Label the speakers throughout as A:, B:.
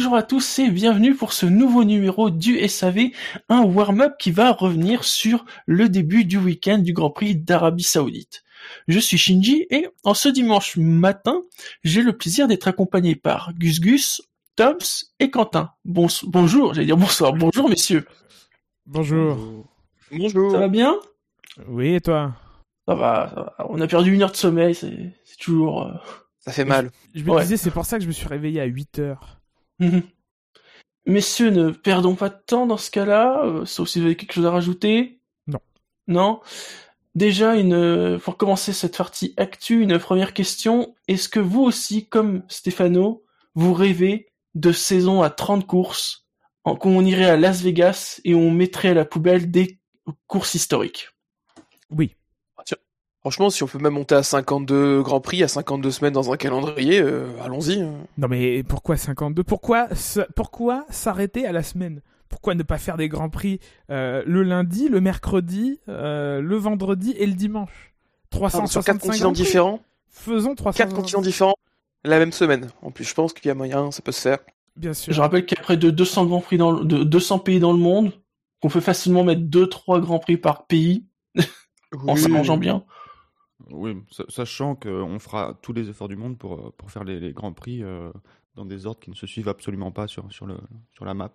A: Bonjour à tous et bienvenue pour ce nouveau numéro du SAV, un warm-up qui va revenir sur le début du week-end du Grand Prix d'Arabie Saoudite. Je suis Shinji et en ce dimanche matin, j'ai le plaisir d'être accompagné par Gus Gus, Toms et Quentin. bonjour, j'allais dire bonsoir, bonjour messieurs.
B: Bonjour.
A: Bonjour. Ça va bien?
B: Oui, et toi?
A: Ça va, on a perdu une heure de sommeil, c'est toujours... Euh,
C: ça fait mal.
B: Je, me disais, c'est pour ça que je me suis réveillé à 8 heures.
A: Mhm. Messieurs, ne perdons pas de temps dans ce cas-là, euh, sauf si vous avez quelque chose à rajouter.
B: Non.
A: Non Déjà, une, pour commencer cette partie actu, une première question. Est-ce que vous aussi, comme Stéphano, vous rêvez de saison à 30 courses, en, qu'on irait à Las Vegas et on mettrait à la poubelle des courses historiques?
B: Oui.
C: Franchement, si on peut même monter à 52 Grands Prix, à 52 semaines dans un calendrier, euh, allons-y. Hein.
B: Non mais pourquoi 52 Pourquoi pourquoi s'arrêter à la semaine? Pourquoi ne pas faire des Grands Prix euh, le lundi, le mercredi, euh, le vendredi et le dimanche? 365 ah,
C: Sur quatre continents différents?
B: Faisons 300
C: Quatre continents différents la même semaine. En plus, je pense qu'il y a moyen, ça peut se faire.
B: Bien sûr.
A: Je rappelle qu'il y a près de 200 Grands Prix dans de 200 pays dans le monde, qu'on peut facilement mettre 2-3 Grands Prix par pays, en s'arrangeant bien.
D: Oui, sachant qu'on fera tous les efforts du monde pour, euh, pour faire les, grands prix euh, dans des ordres qui ne se suivent absolument pas sur, sur, le, sur la map.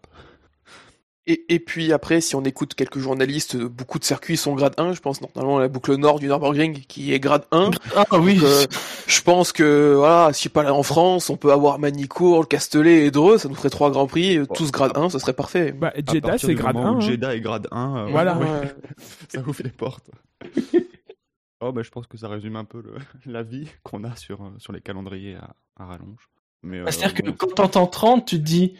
C: Et, et, puis après, si on écoute quelques journalistes, beaucoup de circuits sont grade 1. Je pense normalement la boucle nord du Nürburgring qui est grade 1.
A: Ah oui.
C: Euh, je pense que voilà, si pas là en France, on peut avoir Manicourt, le Castellet et Dreux, ça nous ferait trois grands prix, tous grade 1, ce serait parfait.
B: Bah, Jeddah c'est grade 1. Hein.
D: Jeddah est grade 1.
B: voilà.
D: ça ouvre les portes. Oh, bah, je pense que ça résume un peu le, la vie qu'on a sur, euh, sur les calendriers à, à rallonge.
A: Mais, bah, C'est-à-dire euh, que quand t'entends 30, tu te dis,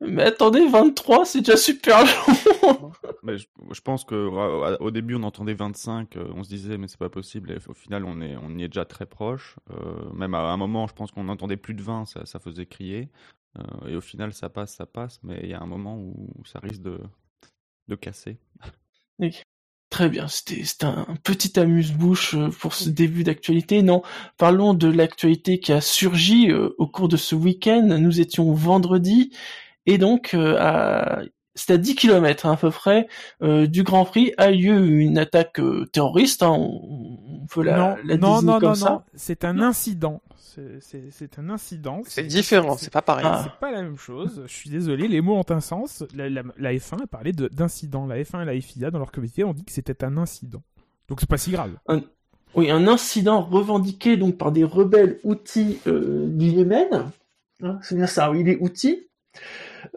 A: mais attendez, 23, c'est déjà super long.
D: mais je, je, pense que au début, on entendait 25, euh, on se disait, mais c'est pas possible. Et au final, on, est, on y est déjà très proche. Euh, même à un moment, je pense qu'on entendait plus de 20, ça, ça faisait crier. Euh, et au final, ça passe, ça passe. Mais il y a un moment où ça risque de, de casser.
A: Très bien, c'était un petit amuse-bouche euh, pour ce début d'actualité. Non, parlons de l'actualité qui a surgi euh, au cours de ce week-end. Nous étions vendredi et donc euh, à c'est à 10 km hein, à peu près du Grand Prix a lieu une attaque terroriste. Hein, on, peut la,
B: non, non, non, non, non, c'est un incident c'est un incident.
C: C'est différent, c'est pas pareil.
B: C'est pas la même chose. Je suis désolé, les mots ont un sens. La, F1 a parlé d'incident. La F1 et la FIA, dans leur comité, ont dit que c'était un incident. Donc c'est pas si grave.
A: Oui, un incident revendiqué donc par des rebelles outils euh, du Yémen. Hein, c'est bien ça, oui, les outils.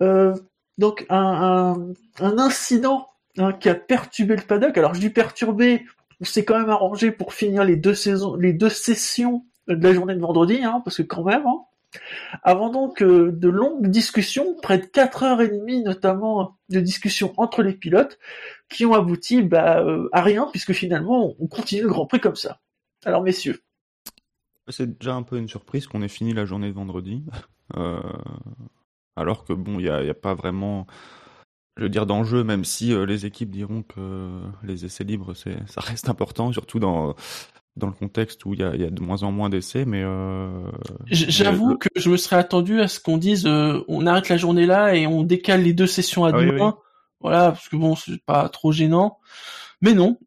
A: Euh, donc un, incident hein, qui a perturbé le paddock. Alors je dis perturbé, on s'est quand même arrangé pour finir les deux saisons, les deux sessions de la journée de vendredi, hein, parce que quand même, hein, avant donc euh, de longues discussions, près de 4 heures et demie notamment de discussions entre les pilotes, qui ont abouti bah, euh, à rien, puisque finalement on continue le Grand Prix comme ça. Alors messieurs.
D: C'est déjà un peu une surprise qu'on ait fini la journée de vendredi, euh, alors que bon, il n'y a, a, pas vraiment, je veux dire, d'enjeu, même si les équipes diront que les essais libres, ça reste important, surtout dans dans le contexte où il y a, de moins en moins d'essais, mais euh,
A: j'avoue que je me serais attendu à ce qu'on dise euh, on arrête la journée là et on décale les deux sessions à ah demain, voilà parce que bon c'est pas trop gênant, mais non,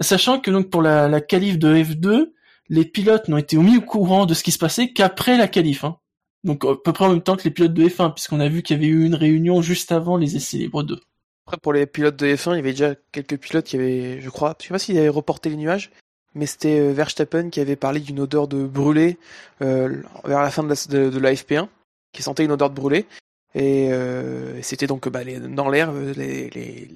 A: sachant que donc pour la, la qualif de F2, les pilotes n'ont été mis au courant de ce qui se passait qu'après la qualif, hein. donc à peu près en même temps que les pilotes de F1 puisqu'on a vu qu'il y avait eu une réunion juste avant les essais libres 2.
C: Après pour les pilotes de F1, il y avait déjà quelques pilotes qui avaient, je crois, je sais pas s'ils avaient reporté les nuages mais c'était euh, Verstappen qui avait parlé d'une odeur de brûlé euh, vers la fin de la, de, la, FP1, qui sentait une odeur de brûlé. Et euh, c'était donc bah, les, dans l'air euh, les, les,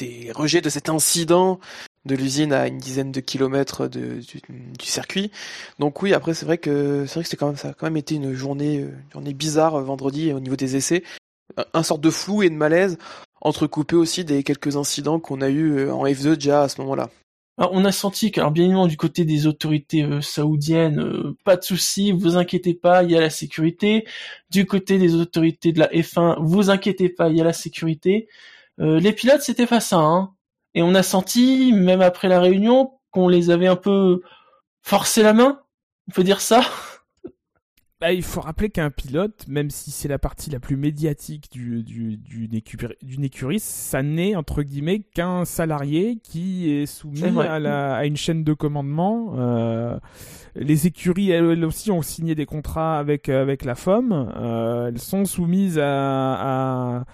C: les, rejets de cet incident de l'usine à une dizaine de kilomètres de, du, du, circuit. Donc oui, après c'est vrai que c'est vrai que c'était quand même ça a quand même été une journée une journée bizarre vendredi au niveau des essais, un sorte de flou et de malaise entrecoupé aussi des quelques incidents qu'on a eu en F2 déjà à ce moment-là
A: on a senti que, bien évidemment, du côté des autorités euh, saoudiennes, euh, pas de souci, vous inquiétez pas, il y a la sécurité. Du côté des autorités de la F1, vous inquiétez pas, il y a la sécurité. Euh, les pilotes, c'était pas hein. Et on a senti, même après la réunion, qu'on les avait un peu forcé la main. On peut dire ça
B: bah, il faut rappeler qu'un pilote, même si c'est la partie la plus médiatique du, du, d'une, écurie, d'une écurie, ça n'est entre guillemets qu'un salarié qui est soumis à, la, à une chaîne de commandement. Euh, les écuries, elles, aussi, ont signé des contrats avec, avec la FOM. Euh, elles sont soumises à, à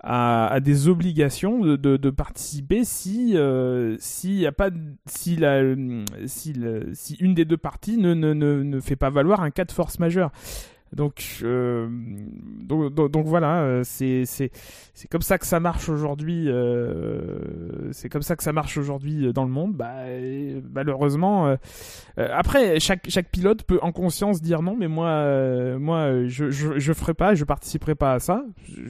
B: à, des obligations de, de, participer si euh, si y a pas si la si, si une des deux parties ne, ne, ne, ne fait pas valoir un cas de force majeure. Donc, euh, donc, donc, voilà, euh, c'est comme ça que ça marche aujourd'hui. Euh, c'est comme ça que ça marche aujourd'hui dans le monde. Bah, malheureusement, euh, euh, après chaque chaque pilote peut en conscience dire non, mais moi moi je, je je ferai pas, je participerai pas à ça.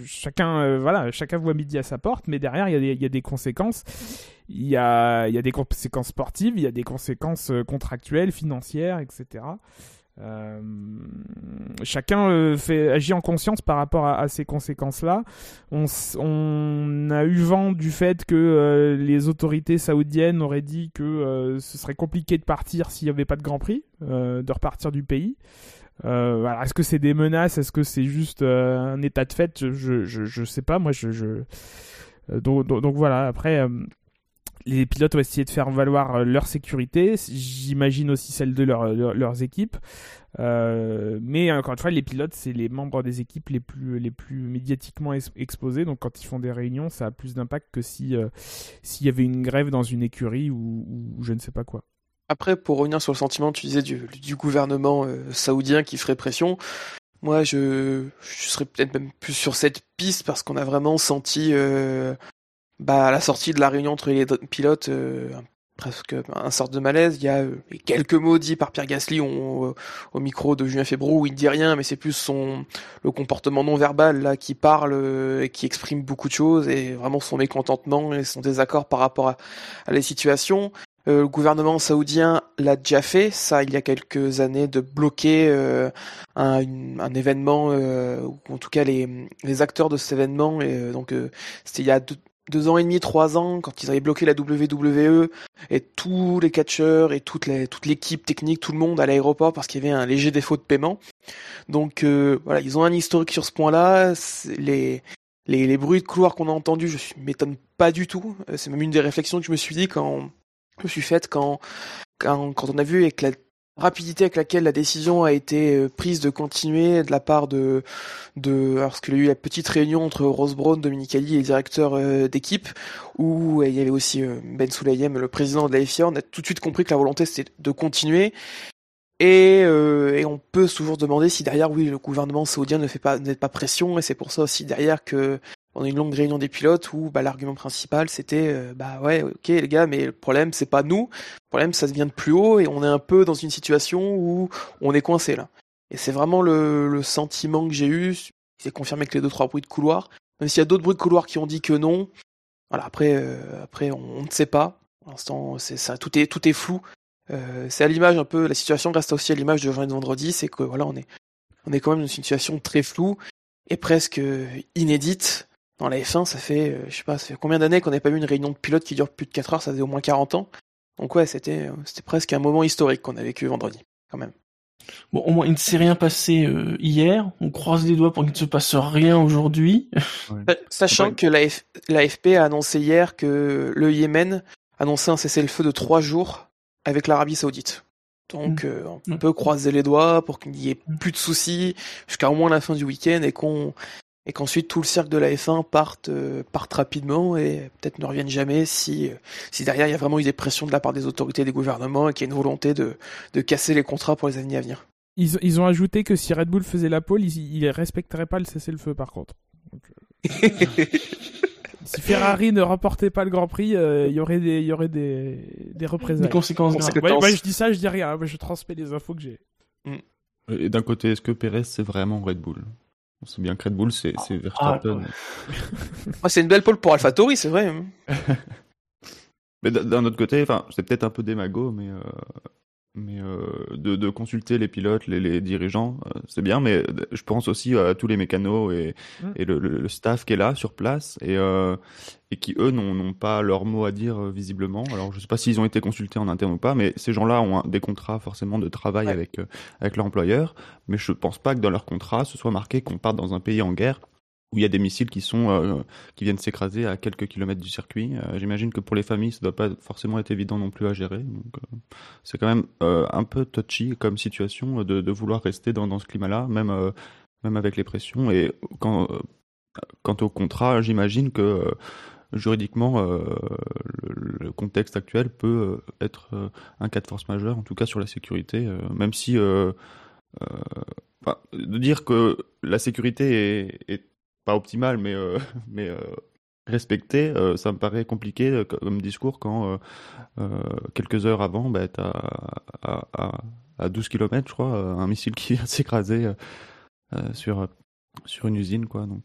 B: Chacun voilà, chacun voit midi à sa porte, mais derrière il y a des il y a des conséquences. Il y a il y a des conséquences sportives, il y a des conséquences contractuelles, financières, etc. Euh, chacun euh, agit en conscience par rapport à, ces conséquences-là. On, a eu vent du fait que euh, les autorités saoudiennes auraient dit que ce serait compliqué de partir s'il n'y avait pas de Grand Prix, de repartir du pays. Voilà. Est-ce que c'est des menaces? Est-ce que c'est juste un état de fait? Je, je, je, sais pas. Moi, donc, voilà. Après les pilotes ont essayé de faire valoir euh, leur sécurité, j'imagine aussi celle de leurs équipes. Euh, mais encore une fois, les pilotes, c'est les membres des équipes les plus, les plus médiatiquement exposés. Donc quand ils font des réunions, ça a plus d'impact que si euh, s'il y avait une grève dans une écurie ou, je ne sais pas quoi.
C: Après, pour revenir sur le sentiment, tu disais du, gouvernement saoudien qui ferait pression. Moi, je, je serais peut-être même plus sur cette piste parce qu'on a vraiment senti bah, à la sortie de la réunion entre les pilotes, euh, presque un sorte de malaise. Il y a euh, quelques mots dits par Pierre Gasly au, au micro de Julien Fébrou où il dit rien, mais c'est plus son le comportement non verbal là qui parle euh, et qui exprime beaucoup de choses et vraiment son mécontentement et son désaccord par rapport à, à la situation. le gouvernement saoudien l'a déjà fait, ça il y a quelques années, de bloquer un, un, événement, ou en tout cas les, les acteurs de cet événement. Et donc c'était il y a deux, deux ans et demi, trois ans, quand ils avaient bloqué la WWE et tous les catcheurs et toute toute l'équipe technique, tout le monde à l'aéroport parce qu'il y avait un léger défaut de paiement. Donc euh, voilà, ils ont un historique sur ce point-là. Les, les, les bruits de couloir qu'on a entendus, je m'étonne pas du tout. Euh, c'est même une des réflexions que je me suis dit quand je me suis faite quand quand, quand on a vu avec la rapidité avec laquelle la décision a été euh, prise de continuer de la part de de lorsqu'il y a eu la petite réunion entre Rose Brown, Dominique Ali et les directeurs euh, d'équipe où il y avait aussi euh, Ben Soulayem, le président de la FIA, on a tout de suite compris que la volonté c'était de continuer. Et, et on peut toujours demander si derrière oui le gouvernement saoudien ne fait pas n'est pas pression et c'est pour ça aussi derrière que on a une longue réunion des pilotes où bah, l'argument principal c'était euh, bah ouais ok les gars mais le problème c'est pas nous. Le problème ça vient de plus haut et on est un peu dans une situation où on est coincé là. Et c'est vraiment le, le, sentiment que j'ai eu c'est confirmé que les deux trois bruits de couloir. Même s'il y a d'autres bruits de couloir qui ont dit que non voilà après euh, après on, ne sait pas. Pour l'instant c'est ça tout est tout est flou. Euh, c'est à l'image un peu la situation reste aussi à l'image de de vendredi c'est que voilà on est on est quand même dans une situation très floue et presque inédite dans la F1, ça fait, euh, je sais pas, ça fait combien d'années qu'on n'a pas eu une réunion de pilotes qui dure plus de 4 heures, ça faisait au moins 40 ans. Donc ouais, c'était, euh, c'était presque un moment historique qu'on a vécu vendredi, quand même.
A: Bon, au moins, il ne s'est rien passé euh, hier. On croise les doigts pour qu'il ne se passe rien aujourd'hui.
C: Sachant que la l'AFP a annoncé hier que le Yémen annonçait un cessez-le-feu de 3 jours avec l'Arabie Saoudite. Donc mm. on mm. peut croiser les doigts pour qu'il n'y ait plus de soucis jusqu'à au moins la fin du week-end et qu'on et qu'ensuite tout le cercle de la F1 parte, euh, parte rapidement et peut-être ne revienne jamais si, euh, si derrière il y a vraiment eu des pressions de la part des autorités des gouvernements et qu'il y a une volonté de, de casser les contrats pour les années à venir.
B: Ils, ils ont ajouté que si Red Bull faisait la pole, ils, ne respecteraient pas le cessez-le-feu par contre. Euh, si Ferrari ne remportait pas le Grand Prix, il y aurait des, il y aurait des, des représailles.
A: Des conséquences
B: graves. Ouais, je dis ça, je dis rien, mais je transmets les infos que j'ai.
D: Et d'un côté, est-ce que Perez c'est vraiment Red Bull? On sait bien que Red Bull, c'est ah, Verstappen.
C: Ah, c'est une belle pole pour AlphaTauri, c'est vrai. Hein.
D: mais d'un autre côté, enfin, c'est peut-être un peu démago, mais euh, mais de, consulter les pilotes, les, dirigeants, c'est bien, mais je pense aussi à tous les mécanos et, mm. et le, staff qui est là sur place et, et qui eux n'ont pas leur mot à dire visiblement. Alors je sais pas s'ils ont été consultés en interne ou pas, mais ces gens-là ont des contrats forcément de travail avec avec l'employeur, mais je pense pas que dans leur contrat ce soit marqué qu'on parte dans un pays en guerre où il y a des missiles qui sont euh, qui viennent s'écraser à quelques kilomètres du circuit. Euh, j'imagine que pour les familles, ça doit pas forcément être évident non plus à gérer. Donc euh, c'est quand même un peu touchy comme situation de, vouloir rester dans, dans ce climat-là, même même avec les pressions. Et quant au contrat, j'imagine que juridiquement, le, contexte actuel peut être un cas de force majeure, en tout cas sur la sécurité, même si de dire que la sécurité est pas optimal, mais, euh, mais euh, respecté, euh, ça me paraît compliqué comme discours quand quelques heures avant, bah, tu à, à, à, 12 km, je crois, un missile qui vient s'écraser sur sur une usine quoi donc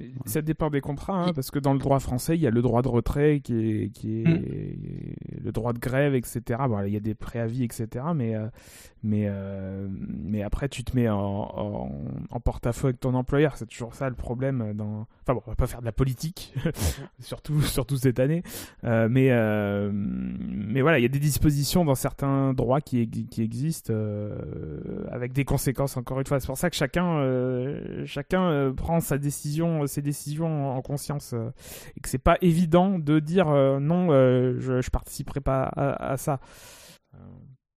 B: euh, ça dépend des contrats hein, parce que dans le droit français il y a le droit de retrait qui est qui est mm. le droit de grève etc bon il y a des préavis etc mais euh, mais euh, mais après tu te mets en, en, porte-à-faux avec ton employeur. C'est toujours ça le problème dans enfin bon on va pas faire de la politique surtout surtout cette année. Mais mais voilà il y a des dispositions dans certains droits qui qui existent avec des conséquences encore une fois. C'est pour ça que chacun chacun euh, prend sa décision, ses décisions en conscience euh, et que c'est pas évident de dire euh, non, je, je participerai pas à, ça.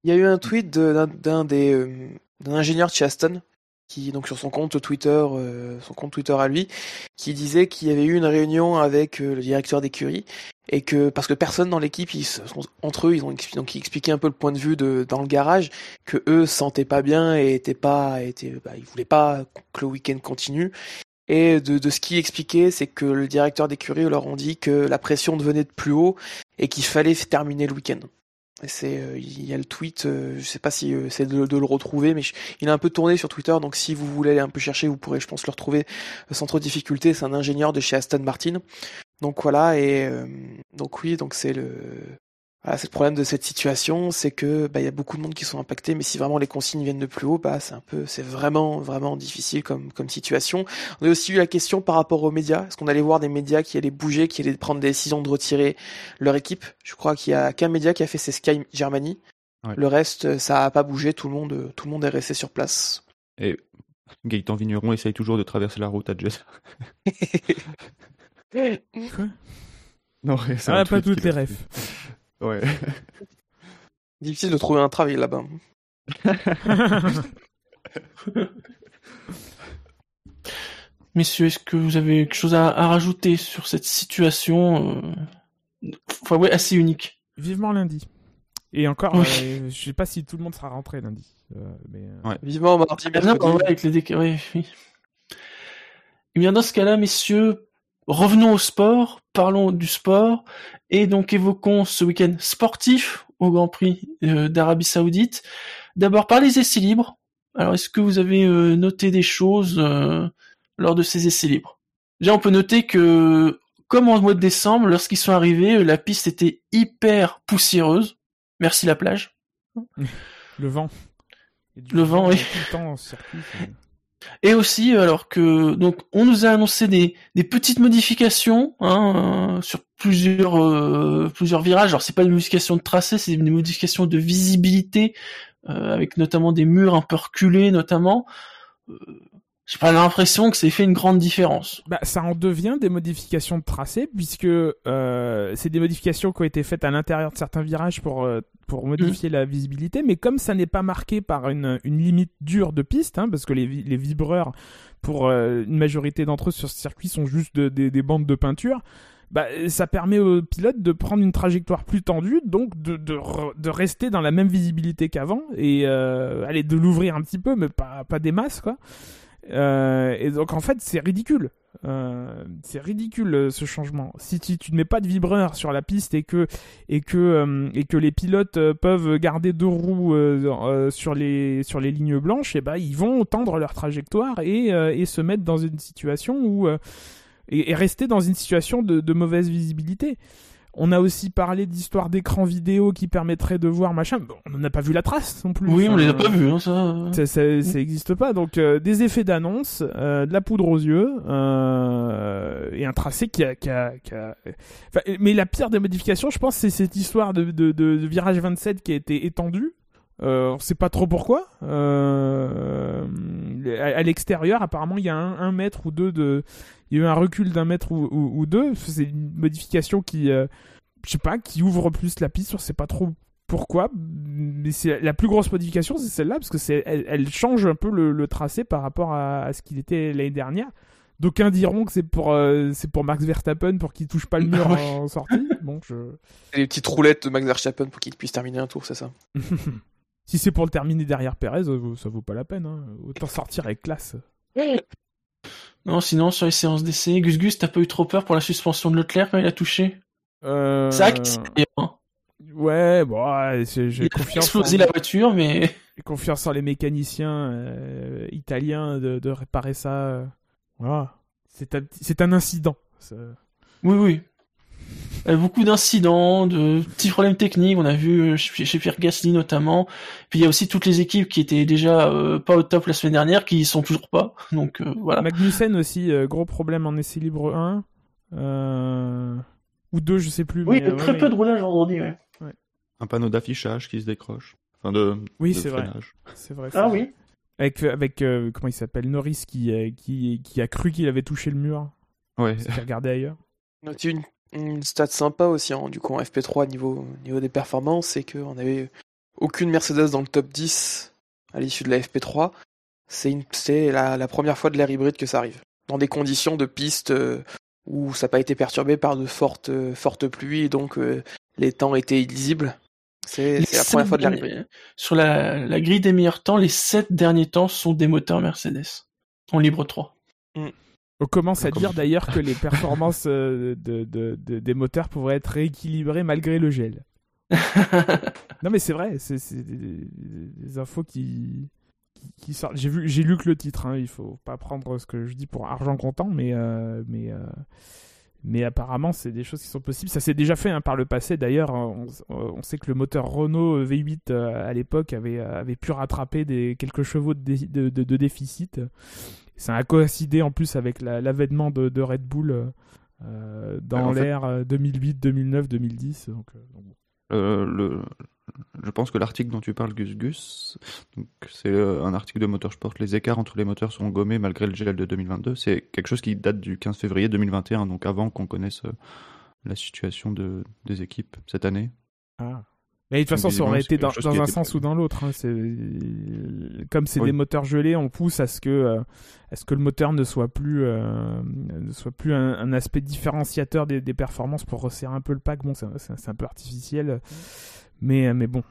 C: Il y a eu un tweet d'un des d'un ingénieur de chez Aston qui donc sur son compte Twitter, son compte Twitter à lui, qui disait qu'il y avait eu une réunion avec le directeur d'écurie et que parce que personne dans l'équipe, entre eux, ils ont donc ils expliquaient un peu le point de vue de dans le garage que eux se sentaient pas bien et étaient pas, étaient, bah, ils voulaient pas que le week-end continue. Et de, de ce qu'il expliquait, c'est que le directeur d'écurie leur ont dit que la pression devenait de plus haut et qu'il fallait terminer le week-end. C'est, euh, il y a le tweet, euh, je sais pas si euh, c'est de, le retrouver, mais il a un peu tourné sur Twitter, donc si vous voulez aller un peu chercher, vous pourrez, je pense, le retrouver sans trop de difficulté. C'est un ingénieur de chez Aston Martin donc voilà, et euh, donc oui, donc c'est le voilà, c'est le problème de cette situation, c'est que bah il y a beaucoup de monde qui sont impactés, mais si vraiment les consignes viennent de plus haut, bah c'est un peu, c'est vraiment vraiment difficile comme comme situation. On a aussi eu la question par rapport aux médias, est-ce qu'on allait voir des médias qui allaient bouger, qui allaient prendre des décisions de retirer leur équipe? Je crois qu'il y a qu'un média qui a fait c'est Sky Germany. Le reste, ça a pas bougé, tout le monde tout le monde est resté sur place.
D: Et Gaëtan Vigneron essaye toujours de traverser la route à Jess.
B: Quoi? Non, c'est ah, pas toutes les refs.
D: Ouais.
C: Difficile de trouver un travail là-bas.
A: Messieurs, est-ce que vous avez quelque chose à, rajouter sur cette situation euh... enfin, ouais, assez unique?
B: Vivement lundi. Et encore, euh, je sais pas si tout le monde sera rentré lundi. Euh, mais,
C: ouais. Vivement mardi,
A: ah, mercredi. avec les déc... oui, oui. Eh bien, dans ce cas-là, messieurs, revenons au sport, parlons du sport, et donc évoquons ce week-end sportif au Grand Prix euh, d'Arabie Saoudite. D'abord par les essais libres. Alors est-ce que vous avez euh, noté des choses euh, lors de ces essais libres? Déjà on peut noter que comme en mois de décembre, lorsqu'ils sont arrivés, la piste était hyper poussiéreuse. Merci la plage.
B: Le vent.
A: Le vent, oui. Et aussi, alors que donc on nous a annoncé des, des petites modifications hein, euh, sur plusieurs euh, plusieurs virages. Alors c'est pas des modifications de tracé, c'est des modifications de visibilité euh, avec notamment des murs un peu reculés, notamment. J'ai pas l'impression que ait fait une grande différence.
B: Bah, ça en devient des modifications de tracé puisque euh, c'est des modifications qui ont été faites à l'intérieur de certains virages pour euh, pour modifier mm. la visibilité, mais comme ça n'est pas marqué par une, une limite dure de piste, hein, parce que les, les vibreurs pour euh, une majorité d'entre eux sur ce circuit sont juste des bandes de peinture. Bah, ça permet aux pilotes de prendre une trajectoire plus tendue, donc de, de, de rester dans la même visibilité qu'avant et euh, aller de l'ouvrir un petit peu, mais pas, pas des masses quoi. Euh, et donc en fait c'est ridicule. Euh, c'est ridicule euh, ce changement. Si tu, ne mets pas de vibreur sur la piste et que et que et que les pilotes peuvent garder deux roues sur les sur les lignes blanches, et eh ben ils vont tendre leur trajectoire et et se mettre dans une situation où et, rester dans une situation de mauvaise visibilité. On a aussi parlé d'histoire d'écran vidéo qui permettrait de voir machin. on n'a pas vu la trace non plus.
A: Oui, on les a pas vus, hein, ça.
B: Ça, ça, existe pas. Donc des effets d'annonce, de la poudre aux yeux et un tracé qui a, qui a, qui a... mais la pire des modifications, je pense, c'est cette histoire de, de, de, virage 27 qui a été étendue. Euh, on sait pas trop pourquoi. Euh, à, l'extérieur, apparemment, il y a un, mètre ou deux de. Il y a eu un recul d'un mètre ou, deux. C'est une modification qui, euh, je sais pas, qui ouvre plus la piste. On sait pas trop pourquoi, mais c'est la plus grosse modification, c'est celle-là parce que c'est, elle, change un peu le, tracé par rapport à, ce qu'il était l'année dernière. D'aucuns diront que c'est pour euh, c'est pour Max Verstappen pour qu'il touche pas le mur en sortie. Bon, je...
C: Les petites roulettes de Max Verstappen pour qu'il puisse terminer un tour, c'est ça.
B: Si c'est pour le terminer derrière Perez, ça vaut pas la peine. Hein. Autant sortir avec classe.
A: Non, sinon, sur les séances d'essai, Gus Gus, t'as pas eu trop peur pour la suspension de Leclerc quand il a touché
B: euh...
A: Ça, hein.
B: Ouais, bon, j'ai confiance.
A: explosé la voiture, mais.
B: J'ai confiance en les mécaniciens euh, italiens de, réparer ça. Voilà. C'est un, un incident.
A: Oui, oui. Euh, beaucoup d'incidents, de petits problèmes techniques. On a vu euh, chez Pierre Gasly notamment. Puis il y a aussi toutes les équipes qui étaient déjà euh, pas au top la semaine dernière, qui y sont toujours pas. Donc voilà.
B: Magnussen aussi, gros problème en essai libre 1. Ou 2, je sais plus.
A: Oui, très peu de roulage vendredi, ouais.
D: Un panneau d'affichage qui se décroche. Enfin, de.
B: Oui, c'est vrai. C'est vrai.
A: Ah oui.
B: Avec, avec comment il s'appelle Norris qui, qui, qui a cru qu'il avait touché le mur.
D: Ouais.
B: Qui a regardé ailleurs.
C: une, une stat sympa aussi, hein, du coup, en FP3 niveau, niveau des performances, c'est qu'on avait aucune Mercedes dans le top 10 à l'issue de la FP3. C'est la, la première fois de l'ère hybride que ça arrive. Dans des conditions de piste euh, où ça n'a pas été perturbé par de fortes, euh, fortes pluies, et donc euh, les temps étaient illisibles. C'est la première fois de l'ère hybride.
A: Sur la, la grille des meilleurs temps, les 7 derniers temps sont des moteurs Mercedes, en libre 3.
B: On commence à dire d'ailleurs que les performances euh, de, des moteurs pourraient être rééquilibrées malgré le gel. non mais c'est vrai, c'est des, infos qui, qui, sortent. J'ai vu, j'ai lu que le titre. Hein, il faut pas prendre ce que je dis pour argent comptant, mais euh, mais euh, mais apparemment c'est des choses qui sont possibles. Ça s'est déjà fait hein, par le passé. D'ailleurs, on, sait que le moteur Renault V8 à l'époque avait avait pu rattraper des quelques chevaux de, de déficit ça a coïncidé en plus avec l'avènement de, Red Bull euh, dans l'ère 2008, 2009, 2010. Donc,
D: euh, le, je pense que l'article dont tu parles, Gus Gus, c'est euh, un article de Motorsport. Les écarts entre les moteurs sont gommés malgré le gel de 2022. C'est quelque chose qui date du 15 février 2021, donc avant qu'on connaisse la situation de, des équipes cette année.
B: Ah. Mais de toute façon, ça aurait été dans, un sens ou dans l'autre. Hein. Comme c'est des moteurs gelés, on pousse à ce que, euh, ce que le moteur ne soit plus, euh, ne soit plus un, aspect différenciateur des, performances pour resserrer un peu le pack. Bon, c'est un peu artificiel. Mais, mais bon,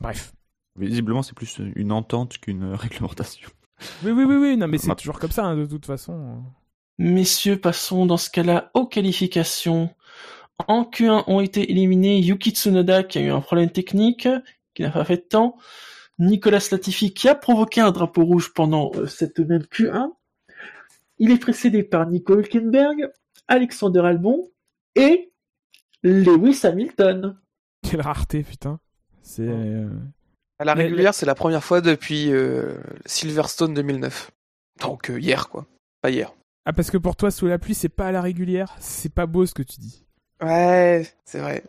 B: bref.
D: Visiblement, c'est plus une entente qu'une réglementation.
B: Oui, oui, oui, oui. Non, mais c'est toujours comme ça, hein, de toute façon.
A: Messieurs, passons dans ce cas-là aux qualifications. En Q1 ont été éliminés Yuki Tsunoda qui a eu un problème technique, qui n'a pas fait de temps, Nicolas Latifi qui a provoqué un drapeau rouge pendant euh, cette même Q1. Il est précédé par Nico Hülkenberg, Alexander Albon et Lewis Hamilton.
B: Quelle rareté, putain. C'est. Euh,
C: à la régulière, c'est la première fois depuis euh, Silverstone 2009. Donc hier, quoi. Pas hier.
B: Ah, parce que pour toi, sous la pluie, c'est pas à la régulière C'est pas beau ce que tu dis.
C: Ouais, c'est vrai.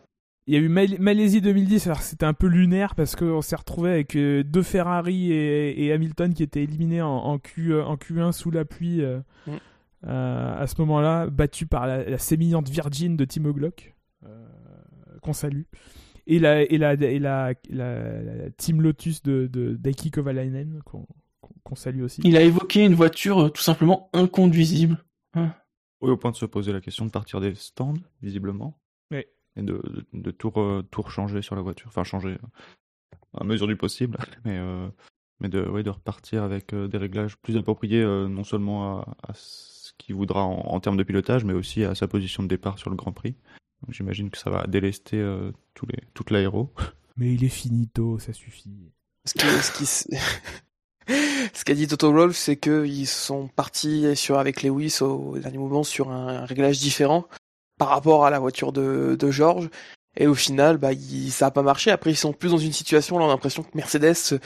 B: Il y a eu Malaisie 2010, alors c'était un peu lunaire parce qu'on s'est retrouvé avec euh, deux Ferrari et, Hamilton qui étaient éliminés en, Q, euh, en Q1 sous la pluie euh, mm. à ce moment-là, battus par la, sémillante Virgin de Timo Glock, qu'on salue, et la, et la, et la, Team Lotus de, de Daiki Kovalainen, qu'on salue aussi.
A: Il a évoqué une voiture tout simplement inconduisible. Hein.
D: Oui, au point de se poser la question de partir des stands, visiblement.
B: Oui.
D: Et de, de, tout, changer sur la voiture. Enfin, changer euh, à mesure du possible. Mais, euh, mais de, ouais, de repartir avec euh, des réglages plus appropriés, non seulement à, ce qu'il voudra en, termes de pilotage, mais aussi à sa position de départ sur le Grand Prix. J'imagine que ça va délester tous les, toute l'aéro.
B: Mais il est finito, ça suffit.
C: Ce qui, ce qui, Ce qu'a dit Toto Wolff, c'est qu'ils sont partis sur, avec Lewis au dernier moment sur un réglage différent par rapport à la voiture de, de George. Et au final, bah, il, ça a pas marché. Après, ils sont plus dans une situation, là, on a l'impression que Mercedes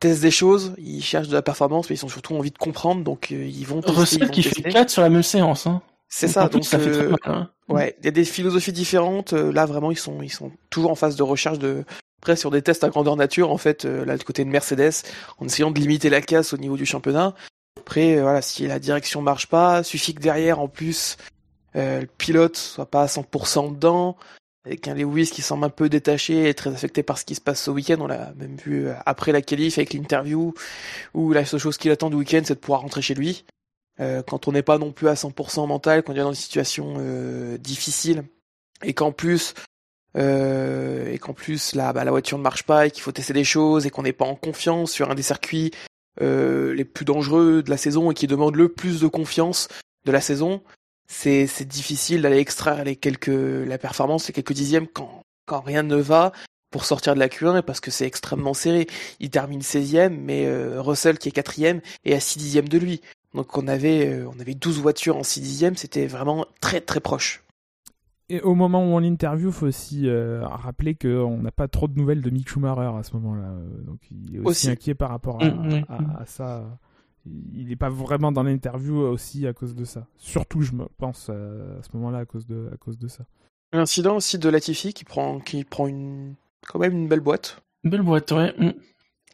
C: teste des choses, ils cherchent de la performance, mais ils ont surtout envie de comprendre, donc euh, ils vont
A: tester. Russell qui fait 4 sur la même séance. Hein.
C: C'est ça, donc ça fait très mal. Hein. Ouais, il y a des philosophies différentes. Là, vraiment, ils sont, ils sont toujours en phase de recherche de, après, sur des tests à grandeur nature, en fait, là, du côté de Mercedes, en essayant de limiter la casse au niveau du championnat. Après, voilà, si la direction marche pas, suffit que derrière, en plus, euh, le pilote soit pas à 100% dedans, avec un Lewis qui semble un peu détaché et très affecté par ce qui se passe ce week-end. On l'a même vu euh, après la qualif avec l'interview, où la seule chose qu'il attend du week-end, c'est de pouvoir rentrer chez lui. Euh, quand on n'est pas non plus à 100% mental, quand on est dans une situation euh, difficile, et qu'en plus, euh, et qu'en plus la, bah, la voiture ne marche pas et qu'il faut tester des choses et qu'on n'est pas en confiance sur un des circuits euh, les plus dangereux de la saison et qui demande le plus de confiance de la saison, c'est difficile d'aller extraire les quelques la performance, les quelques dixièmes quand rien ne va pour sortir de la Q1 parce que c'est extrêmement serré. Il termine 16e, mais euh, Russell qui est quatrième est à 6 dixièmes de lui. Donc on avait on avait 12 voitures en 6 dixièmes, c'était vraiment très très proche.
B: Et au moment où on l'interview, faut aussi euh, rappeler qu'on n'a pas trop de nouvelles de Mick Schumacher à ce moment-là. Donc il est aussi, inquiet par rapport à, mm, mm, à ça il n'est pas vraiment dans l'interview aussi à cause de ça. Surtout, je pense euh, à ce moment-là à cause de à cause de ça.
C: L'incident aussi de Latifi qui prend qui prend une quand même une belle boîte.
A: Une belle boîte, ouais. Mm.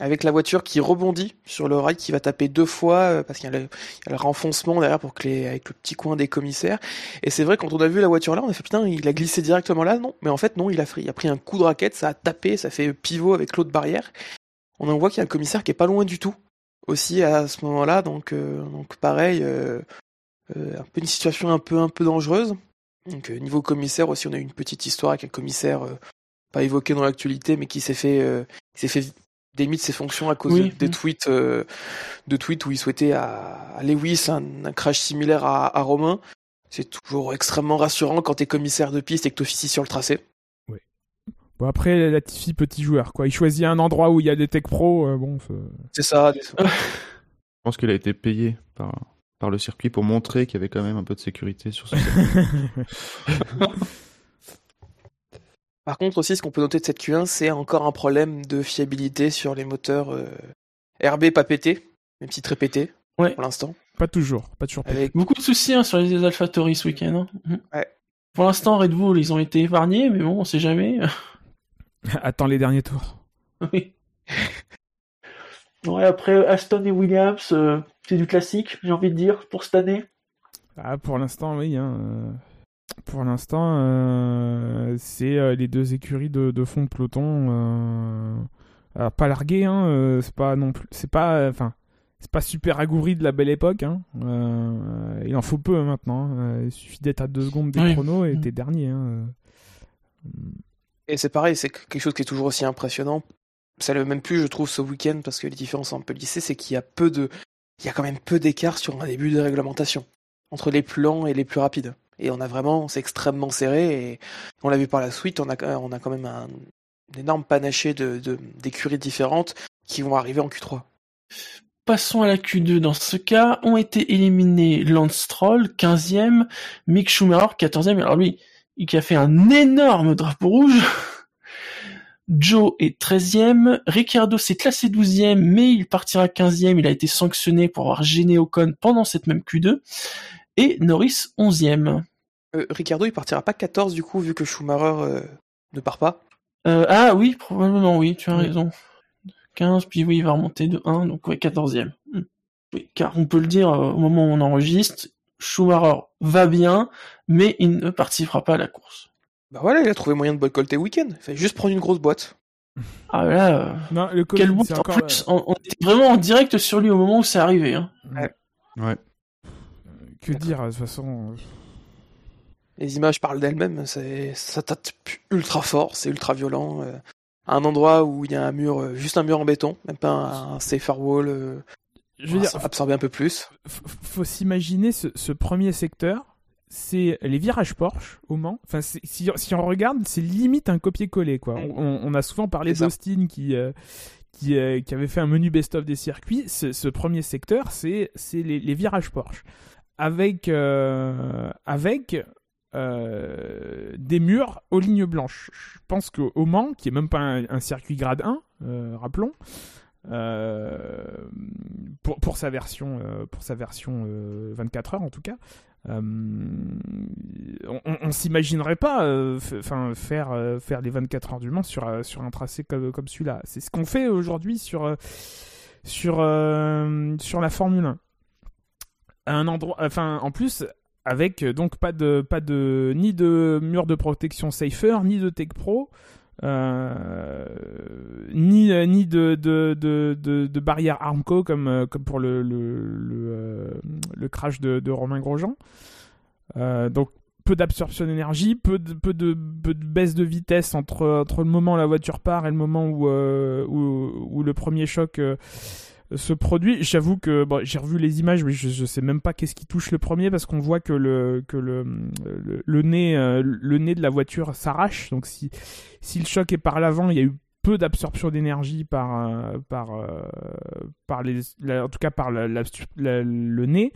C: Avec la voiture qui rebondit sur le rail, qui va taper deux fois euh, parce qu'il y, a le renfoncement derrière pour que les, avec le petit coin des commissaires. Et c'est vrai quand on a vu la voiture là, on a fait putain, il a glissé directement là, non Mais en fait non, il a, il a pris un coup de raquette, ça a tapé, ça fait pivot avec l'autre barrière. On en voit qu'il y a un commissaire qui est pas loin du tout aussi à ce moment-là. Donc, euh, donc pareil, euh, euh, un peu une situation un peu un peu dangereuse. Donc niveau commissaire aussi, on a eu une petite histoire avec un commissaire pas évoqué dans l'actualité, mais qui s'est fait s'est fait démis de ses fonctions à cause des tweets de tweets où il souhaitait à, Lewis un, crash similaire à, à Romain. C'est toujours extrêmement rassurant quand t'es commissaire de piste et que t'officies sur le tracé.
B: Bon après Latifi petit joueur quoi, il choisit un endroit où il y a des tech pro, euh, bon.
C: C'est ça.
D: Je pense qu'il a été payé par par le circuit pour montrer qu'il y avait quand même un peu de sécurité sur ce
C: Par contre aussi, ce qu'on peut noter de cette Q1, c'est encore un problème de fiabilité sur les moteurs euh, RB pas pété, même si très pété ouais. pour l'instant.
B: Pas toujours, pas toujours.
A: Avec beaucoup de soucis hein, sur les AlphaTauri ce week-end. Hein. Mhm. Ouais. Pour l'instant, Red Bull, ils ont été épargnés, mais bon, on sait jamais.
B: Attends les derniers tours.
A: Oui. ouais, après Aston et Williams, euh, c'est du classique, j'ai envie de dire, pour cette année.
B: Ah, pour l'instant, oui. Hein, euh, pour l'instant, euh, c'est les deux écuries de, fond de peloton. pas larguées, hein, c'est pas non plus. C'est pas. Enfin. c'est pas super agouri de la belle époque. Hein. il en faut peu maintenant. Il suffit d'être à deux secondes des chronos et t'es dernier.
C: Et c'est pareil, c'est quelque chose qui est toujours aussi impressionnant. Ça le même plus, je trouve, ce week-end, parce que les différences sont un peu lissées, c'est qu'il y a peu de, il y a quand même peu d'écart sur un début de réglementation entre les plus lents et les plus rapides. Et on a vraiment, c'est extrêmement serré et on l'a vu par la suite, on a, a quand même un, énorme panaché de, d'écuries différentes qui vont arriver en Q3.
A: Passons à la Q2 dans ce cas. Ont été éliminés Lance Stroll, 15e, Mick Schumacher, 14e. Alors lui, qui a fait un énorme drapeau rouge. Joe est 13e, Ricciardo s'est classé 12e, mais il partira 15e, il a été sanctionné pour avoir gêné Ocon pendant cette même Q2, et Norris 11e.
C: Euh, Ricciardo il partira pas 14 du coup, vu que Schumacher euh, ne part pas
A: euh, Ah oui, probablement oui, tu as raison. 15, puis oui, il va remonter de 1, donc ouais, 14e. Hmm. Oui, car on peut le dire, au moment où on enregistre, Schumacher va bien, mais il ne participera pas à la course.
C: Bah voilà, il a trouvé moyen de boycotter le week-end. Il fallait juste prendre une grosse boîte.
A: Ah là, euh, non, le quelle boîte en plus, euh, on, était vraiment en direct sur lui au moment où c'est arrivé. Hein.
C: Ouais.
D: ouais.
B: Que dire, de toute façon. Euh,
C: Les images parlent d'elles-mêmes, ça tape ultra fort, c'est ultra violent. À un endroit où il y a un mur, juste un mur en béton, même pas un, safer wall je veux dire, absorber un peu plus.
B: Faut s'imaginer ce, ce, premier secteur, c'est les virages Porsche au Mans. Enfin, si, si, on regarde, c'est limite un copier-coller quoi. On, on, a souvent parlé d'Austin qui euh, qui, euh, qui, avait fait un menu best-of des circuits. Ce, ce premier secteur, c'est c'est les, les, virages Porsche avec euh, avec des murs aux lignes blanches. Je pense qu'au Mans, qui est même pas un, circuit grade 1, rappelons, pour, pour, sa version, pour sa version 24 heures en tout cas, euh, on, on s'imaginerait pas euh, enfin faire euh, faire les 24 heures du Mans sur sur un tracé comme, comme celui-là. C'est ce qu'on fait aujourd'hui sur sur sur la Formule 1. Un endroit enfin en plus avec donc pas de pas de ni de mur de protection Safer ni de Tech Pro euh, ni euh, ni de de, de, de, barrière Armco comme euh, comme pour le le, le, crash de, Romain Grosjean. donc peu d'absorption d'énergie, peu de, peu, de, peu de baisse de vitesse entre, entre le moment où la voiture part et le moment où, où, où, le premier choc ce produit. J'avoue que bon, j'ai revu les images, mais je, sais même pas qu'est-ce qui touche le premier parce qu'on voit que le que le, le, nez euh, le nez de la voiture s'arrache. Donc si si le choc est par l'avant, il y a eu peu d'absorption d'énergie par euh, par euh, par les en tout cas par la, le nez.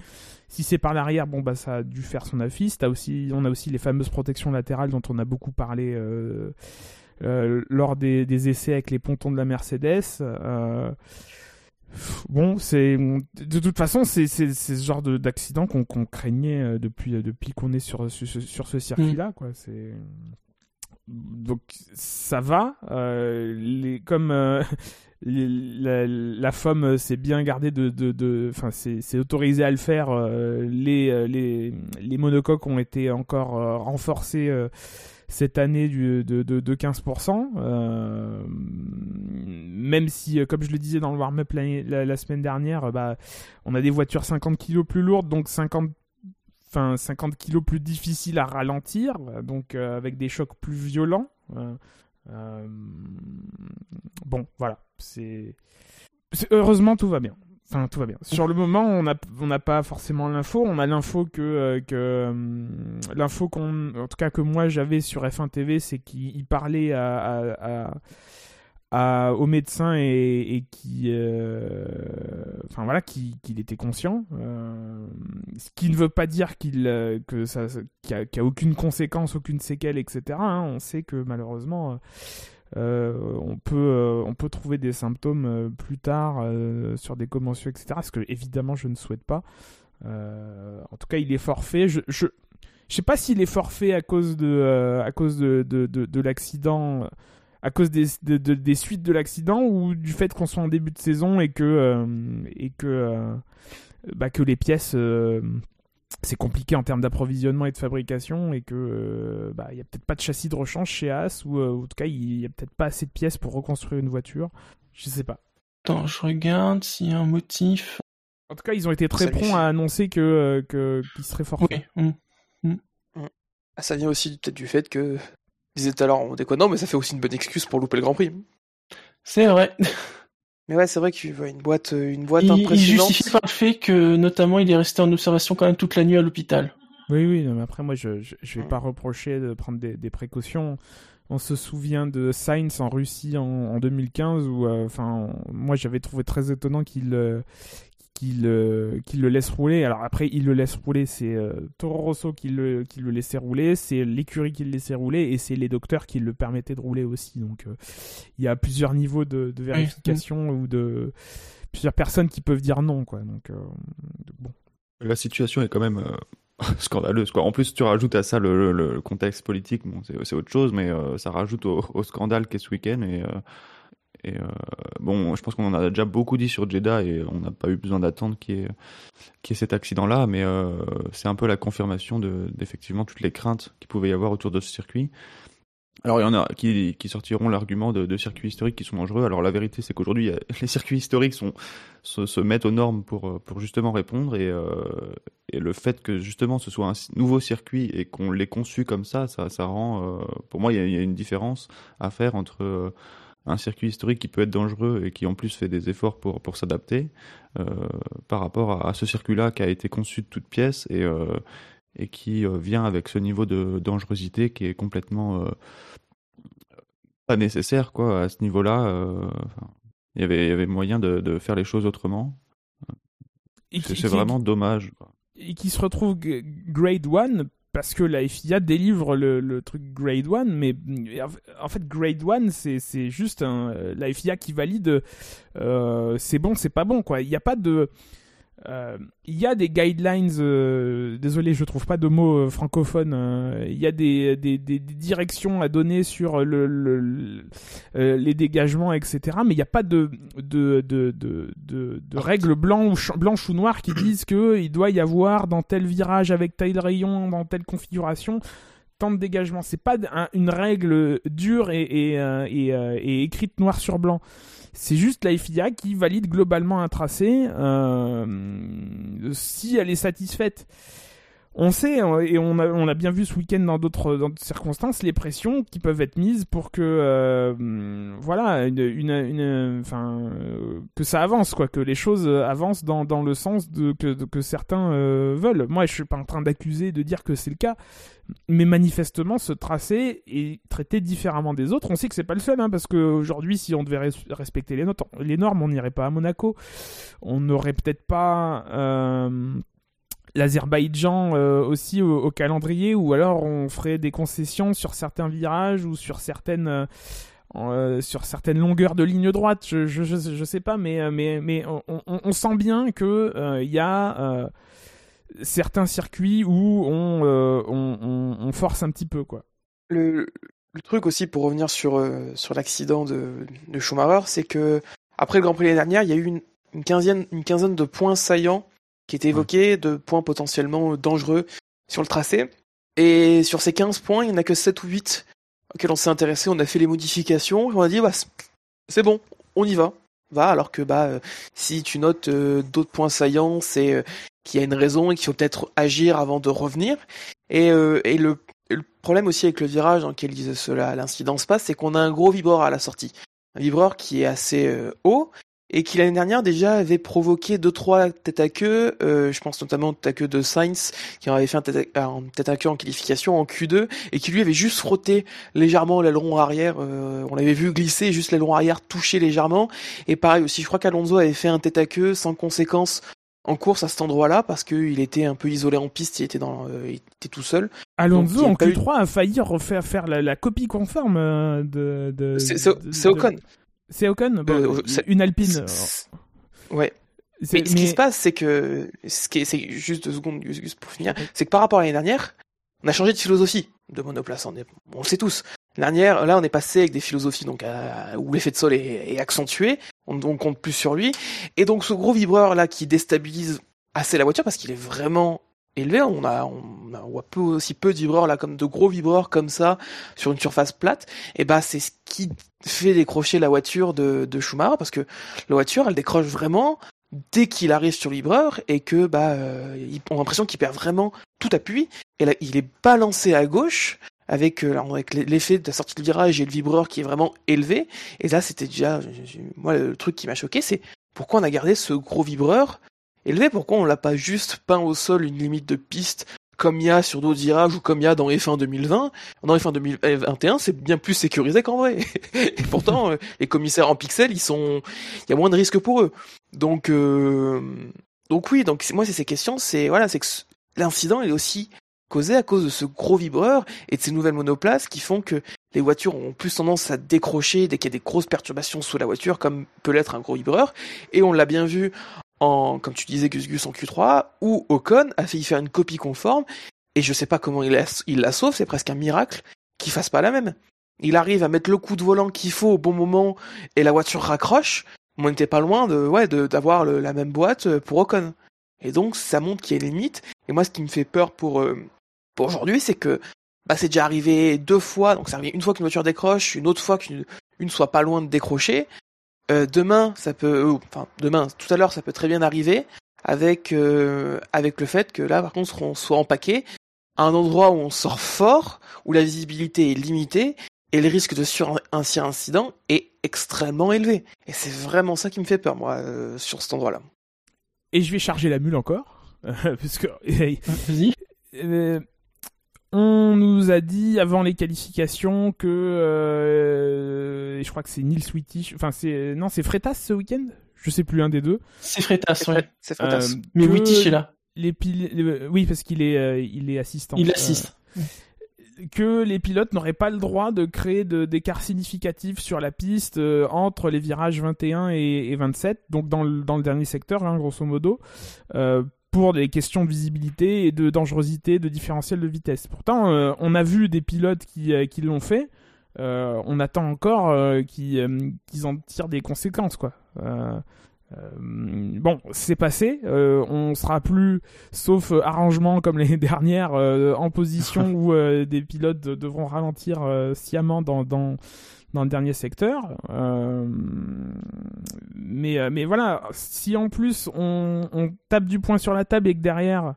B: Si c'est par l'arrière, bon bah ça a dû faire son affiche. On a aussi les fameuses protections latérales dont on a beaucoup parlé. lors des, des, essais avec les pontons de la Mercedes, Bon, c'est de toute façon c'est ce genre d'accident qu'on craignait euh, depuis euh, depuis qu'on est sur, sur, ce circuit-là mm. quoi. C'est donc ça va. Euh, les, comme la, la FOM s'est bien gardée de, de, enfin c'est autorisé à le faire. les, les les monocoques ont été encore renforcés cette année du, de, de, de 15%. Euh, même si, euh, comme je le disais dans le warm-up la, la, semaine dernière, euh, bah, on a des voitures 50 kg plus lourdes, donc 50 enfin 50 kg plus difficiles à ralentir, donc avec des chocs plus violents. bon, voilà, c'est heureusement tout va bien. Enfin, tout va bien. Sur le moment, on n'a on pas forcément l'info. On a l'info que, euh, que euh, l'info qu'on, en tout cas que moi j'avais sur F1 TV, c'est qu'il parlait à, à, au médecin et, et qui, euh, enfin voilà, qu'il était conscient. ce qui ne veut pas dire qu'il que ça, qu'il n'y a, aucune conséquence, aucune séquelle, etc. Hein. On sait que malheureusement euh, on, peut, euh, on peut trouver des symptômes euh, plus tard sur des commotions, etc. Ce que évidemment je ne souhaite pas. en tout cas, il est forfait. Je, je, je sais pas s'il est forfait à cause de, à cause de, de, de, l'accident, à cause des, des suites de l'accident ou du fait qu'on soit en début de saison et que, et que, bah, que les pièces c'est compliqué en termes d'approvisionnement et de fabrication et que euh, bah, il y a peut-être pas de châssis de rechange chez As ou euh, en tout cas il y a peut-être pas assez de pièces pour reconstruire une voiture. Je sais pas.
A: Attends, je regarde s'il y a un motif.
B: En tout cas, ils ont été très prompts à annoncer que euh, que qu'ils seraient forts.
A: Oui. Mmh. Mmh.
C: Ah, ça vient aussi peut-être du fait que ils étaient alors en déconnant, mais ça fait aussi une bonne excuse pour louper le Grand Prix.
A: C'est vrai.
C: Mais ouais, c'est vrai qu'il voit une boîte, euh, une boîte il, impressionnante.
A: Il justifie par le fait que, notamment, il est resté en observation quand même toute la nuit à l'hôpital.
B: Oui, oui, mais après, moi, je, je, vais pas reprocher de prendre des, des, précautions. On se souvient de Sainz en Russie en, en 2015 où, euh, enfin, moi, j'avais trouvé très étonnant qu'il euh, qu'il euh, le laisse rouler. Alors après, il le laisse rouler, c'est euh, Toro Rosso qui le, qui le laissait rouler, c'est l'écurie qui le laissait rouler, et c'est les docteurs qui le permettaient de rouler aussi. Donc euh, il y a plusieurs niveaux de, vérification ou de plusieurs personnes qui peuvent dire non. Quoi. Donc, bon.
D: La situation est quand même scandaleuse. Quoi. En plus, tu rajoutes à ça le, contexte politique, bon, c'est autre chose, mais ça rajoute au, au scandale qu'est ce week-end. Et et euh, bon, je pense qu'on en a déjà beaucoup dit sur Jeddah et on n'a pas eu besoin d'attendre qu'il y, ait cet accident-là, mais euh, c'est un peu la confirmation d'effectivement toutes les craintes qu'il pouvait y avoir autour de ce circuit. Alors il y en a qui, sortiront l'argument de, circuits historiques qui sont dangereux. Alors la vérité c'est qu'aujourd'hui les circuits historiques sont, se, mettent aux normes pour, pour justement répondre et, euh, et le fait que justement ce soit un nouveau circuit et qu'on l'ait conçu comme ça, ça, ça rend, pour moi y, il y, a, une différence à faire entre un circuit historique qui peut être dangereux et qui en plus fait des efforts pour, pour s'adapter euh, par rapport à, ce circuit-là qui a été conçu de toutes pièces et, euh, et qui euh, vient avec ce niveau de dangerosité qui est complètement pas nécessaire quoi à ce niveau-là. il y avait, y avait moyen de, de faire les choses autrement. C'est vraiment dommage.
B: Et qui se retrouve grade 1 parce que la FIA délivre le, truc Grade 1, mais en fait Grade 1 c'est juste un, la FIA qui valide c'est bon, c'est pas bon quoi. Il n'y a pas de euh, il y a des guidelines, euh, désolé, je trouve pas de mots euh, francophones. Il y a des, des, des, directions à donner sur le, le, les dégagements, etc. Mais il n'y a pas de, de, de, de, de, règles blanches ou, blanches ou noires qui disent qu'il doit y avoir dans tel virage avec tel rayon, dans telle configuration, tant de dégagement. C'est pas une règle dure et, et, et, et écrite noir sur blanc. C'est juste la FIA qui valide globalement un tracé euh, si elle est satisfaite. On sait, hein, et on a, bien vu ce week-end dans d'autres circonstances, les pressions qui peuvent être mises pour que, euh, voilà, une, une, euh, que ça avance, quoi, que les choses avancent dans, dans le sens de, que, que certains euh, veulent. Moi, je suis pas en train d'accuser, de dire que c'est le cas, mais manifestement, ce tracé est traité différemment des autres. On sait que c'est pas le seul, hein, parce qu'aujourd'hui, si on devait respecter les, les normes, on n'irait pas à Monaco. On n'aurait peut-être pas l'Azerbaïdjan euh, aussi au, calendrier ou alors on ferait des concessions sur certains virages ou sur certaines euh, euh, sur certaines longueurs de ligne droite je, je, je, sais pas mais mais mais on, sent bien que il y a certains circuits où on, on, on, force un petit peu quoi.
C: Le, le truc aussi pour revenir sur sur l'accident de, de Schumacher c'est que après le Grand Prix l'année dernière il y a eu une, une quinzaine une quinzaine de points saillants qui était évoqué, de points potentiellement dangereux sur le tracé. Et sur ces 15 points, il n'y en a que 7 ou 8 auxquels on s'est intéressé, on a fait les modifications, on a dit, bah, c'est bon, on y va. Va, alors que bah, euh, si tu notes euh, d'autres points saillants, c'est euh, qu'il y a une raison et qu'il faut peut-être agir avant de revenir. Et, et le, le, problème aussi avec le virage dans lequel cela, l'incident se passe, c'est qu'on a un gros vibreur à la sortie. Un vibreur qui est assez haut et qui l'année dernière déjà avait provoqué deux trois têtes à queue. Euh, je pense notamment au tête à queue de Sainz qui avait fait un tête, à, queue en qualification en Q2 et qui lui avait juste frotté légèrement l'aileron arrière. Euh, on l'avait vu glisser juste l'aileron arrière toucher légèrement. Et pareil aussi, je crois qu'Alonso avait fait un tête à queue sans conséquence en course à cet endroit-là parce qu'il était un peu isolé en piste, il était dans, euh, il était tout seul.
B: Alonso en Q3 a failli refaire faire la, copie conforme de. de
C: c'est Ocon.
B: C'est Ocon euh, Une Alpine.
C: Euh. Ouais. Mais, ce qui se passe, c'est que ce qui est, c'est juste deux secondes, juste pour finir, c'est que par rapport à l'année dernière, on a changé de philosophie de monoplace. On, on le sait tous. L'année dernière, là, on est passé avec des philosophies donc où l'effet de sol est, accentué, on, on compte plus sur lui, et donc ce gros vibreur là qui déstabilise assez la voiture parce qu'il est vraiment élevé. On a, on, a, voit peu, aussi peu de vibreurs là, comme de gros vibreurs comme ça sur une surface plate. Et bah c'est ce qui fait décrocher la voiture de, de Schumacher parce que la voiture elle décroche vraiment dès qu'il arrive sur le vibreur et que bah euh, on a l'impression qu'il perd vraiment tout appui. Et là il est balancé à gauche avec, euh, avec l'effet de la sortie de virage et le vibreur qui est vraiment élevé. Et là c'était déjà moi le truc qui m'a choqué c'est pourquoi on a gardé ce gros vibreur élevé, pourquoi on l'a pas juste peint au sol une limite de piste comme il y a sur d'autres virages ou comme il y a dans F1 2020, dans F1 2021, c'est bien plus sécurisé qu'en vrai. Et pourtant, euh, les commissaires en pixels, ils sont, il y a moins de risques pour eux. Donc, euh... donc oui, donc moi c'est ces questions, c'est voilà, c'est que l'incident est aussi causé à cause de ce gros vibreur et de ces nouvelles monoplaces qui font que les voitures ont plus tendance à décrocher dès qu'il y a des grosses perturbations sous la voiture, comme peut l'être un gros vibreur. Et on l'a bien vu comme tu disais, Gus Gus en Q3, où Ocon a fait y faire une copie conforme, et je sais pas comment il la, sauve, c'est presque un miracle qu'il fasse pas la même. Il arrive à mettre le coup de volant qu'il faut au bon moment, et la voiture raccroche. On n'était pas loin de, ouais, d'avoir la même boîte euh, pour Ocon. Et donc, ça montre qu'il y a une limite. Et moi, ce qui me fait peur pour, euh, pour aujourd'hui, c'est que, bah, c'est déjà arrivé deux fois, donc c'est arrivé une fois qu'une voiture décroche, une autre fois qu'une une soit pas loin de décrocher. Euh, demain, ça peut, euh, enfin demain, tout à l'heure, ça peut très bien arriver avec euh, avec le fait que là, par contre, on soit empaqué à un endroit où on sort fort, où la visibilité est limitée et le risque de sur un incident est extrêmement élevé. Et c'est vraiment ça qui me fait peur, moi, sur cet endroit-là.
B: Et je vais charger la mule encore, parce que vas-y. On nous a dit avant les qualifications que euh, je crois que c'est Nils Wittich, enfin c'est non c'est Freitas ce week-end, je sais plus un des deux.
A: C'est Freitas, C'est Freitas. Euh, Mais Wittich est là.
B: Les, oui parce qu'il est euh, il est assistant.
A: Il assiste.
B: que les pilotes n'auraient pas le droit de créer d'écarts significatifs sur la piste euh, entre les virages 21 et, 27, donc dans le, dans le dernier secteur, hein, grosso modo, euh, pour des questions de visibilité et de dangerosité de différentiel de vitesse. Pourtant, euh, on a vu des pilotes qui, qui l'ont fait. on attend encore qu'ils en tirent des conséquences, quoi. Euh, bon, c'est passé. Euh, on sera plus, sauf euh, arrangement comme l'année dernière, en position où des pilotes devront ralentir sciemment dans, dans, dans le dernier secteur. mais, mais voilà, si en plus on, tape du poing sur la table et que derrière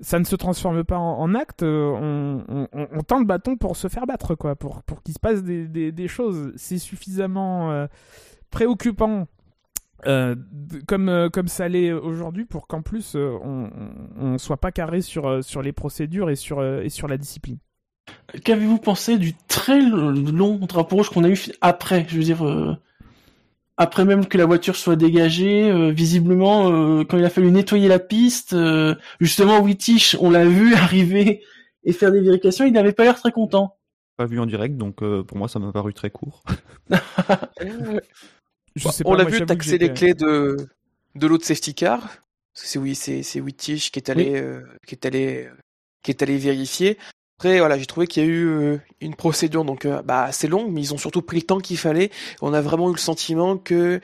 B: ça ne se transforme pas en, acte, on, on, on, tend le bâton pour se faire battre, quoi, pour, pour qu'il se passe des, des, choses. C'est suffisamment préoccupant euh, comme euh, comme ça l'est aujourd'hui pour qu'en plus euh, on, on, soit pas carré sur sur les procédures et sur et sur la discipline.
A: Qu'avez-vous pensé du très long drapeau rouge qu'on a eu après Je veux dire après même que la voiture soit dégagée, visiblement quand il a fallu nettoyer la piste, justement Wittich, on l'a vu arriver et faire des vérifications, il n'avait pas l'air très content.
D: Pas vu en direct, donc pour moi ça m'a paru très court.
C: On l'a vu taxer les clés de, de l'autre safety car. C'est oui, c'est c'est Wittich qui est allé euh, qui est allé qui est allé vérifier. Après voilà, j'ai trouvé qu'il y a eu euh, une procédure donc euh, bah assez longue, mais ils ont surtout pris le temps qu'il fallait. On a vraiment eu le sentiment que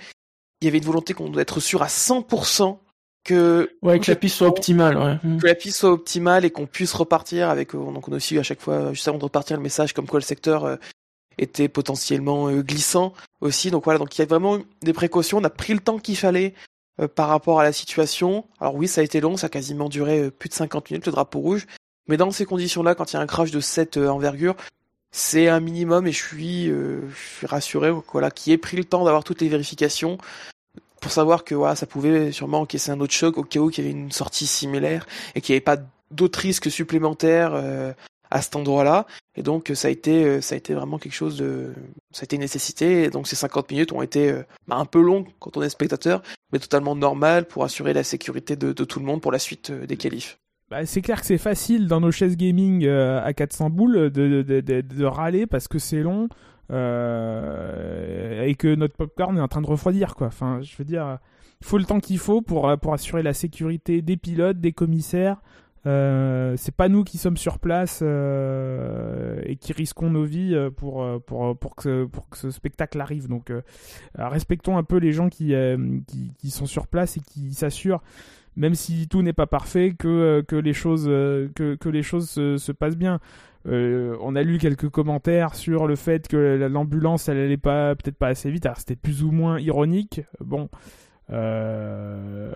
C: il y avait une volonté qu'on doit être sûr à 100% que
A: ouais, que la piste soit optimale, ouais.
C: Mm. que la piste soit optimale et qu'on puisse repartir avec donc on a aussi à chaque fois juste avant de repartir le message comme quoi le secteur était potentiellement euh, glissant aussi. Donc voilà, donc il y a vraiment des précautions. On a pris le temps qu'il fallait euh, par rapport à la situation. Alors oui, ça a été long, ça a quasiment duré euh, plus de 50 minutes le drapeau rouge. Mais dans ces conditions-là, quand il y a un crash de cette envergure, c'est un minimum et je suis, je suis rassuré voilà, qui ait pris le temps d'avoir toutes les vérifications pour savoir que voilà, ça pouvait sûrement encaisser un autre choc au cas où il y avait une sortie similaire et qu'il n'y avait pas d'autres risques supplémentaires à cet endroit-là. Et donc ça a été euh, ça a été vraiment quelque chose de ça a été une nécessité. Et donc ces 50 minutes ont été euh, bah, un peu longues quand on est spectateur, mais totalement normal pour assurer la sécurité de, tout le monde pour la suite euh, des qualifs.
B: Bah, c'est clair que c'est facile dans nos chaises gaming à 400 boules de, de, de, râler parce que c'est long et que notre popcorn est en train de refroidir quoi. Enfin, je veux dire, il faut le temps qu'il faut pour, pour assurer la sécurité des pilotes, des commissaires, euh, c'est pas nous qui sommes sur place euh, et qui risquons nos vies euh, pour, pour, pour, que, pour que ce spectacle arrive. Donc respectons un peu les gens qui, qui, sont sur place et qui s'assurent, même si tout n'est pas parfait, que, que les choses, que, que les choses se, se passent bien. on a lu quelques commentaires sur le fait que l'ambulance elle allait pas peut-être pas assez vite c'était plus ou moins ironique bon euh,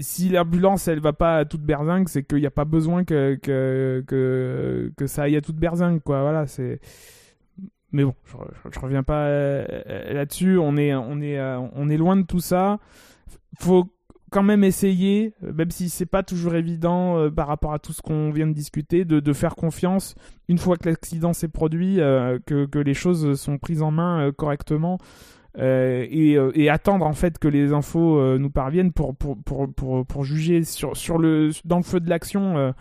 B: si l'ambulance elle va pas à toute berzingue, c'est qu'il n'y a pas besoin que, que, que, que, ça aille à toute berzingue, quoi. Voilà, c'est. Mais bon, je, je, reviens pas euh, là-dessus. On est, on, est, euh, on est loin de tout ça. Faut quand même essayer, même si c'est pas toujours évident par rapport à tout ce qu'on vient de discuter, de, faire confiance une fois que l'accident s'est produit, que, que, les choses sont prises en main correctement. Euh, et, euh, attendre en fait que les infos euh, nous parviennent pour, juger sur, le, dans le feu de l'action.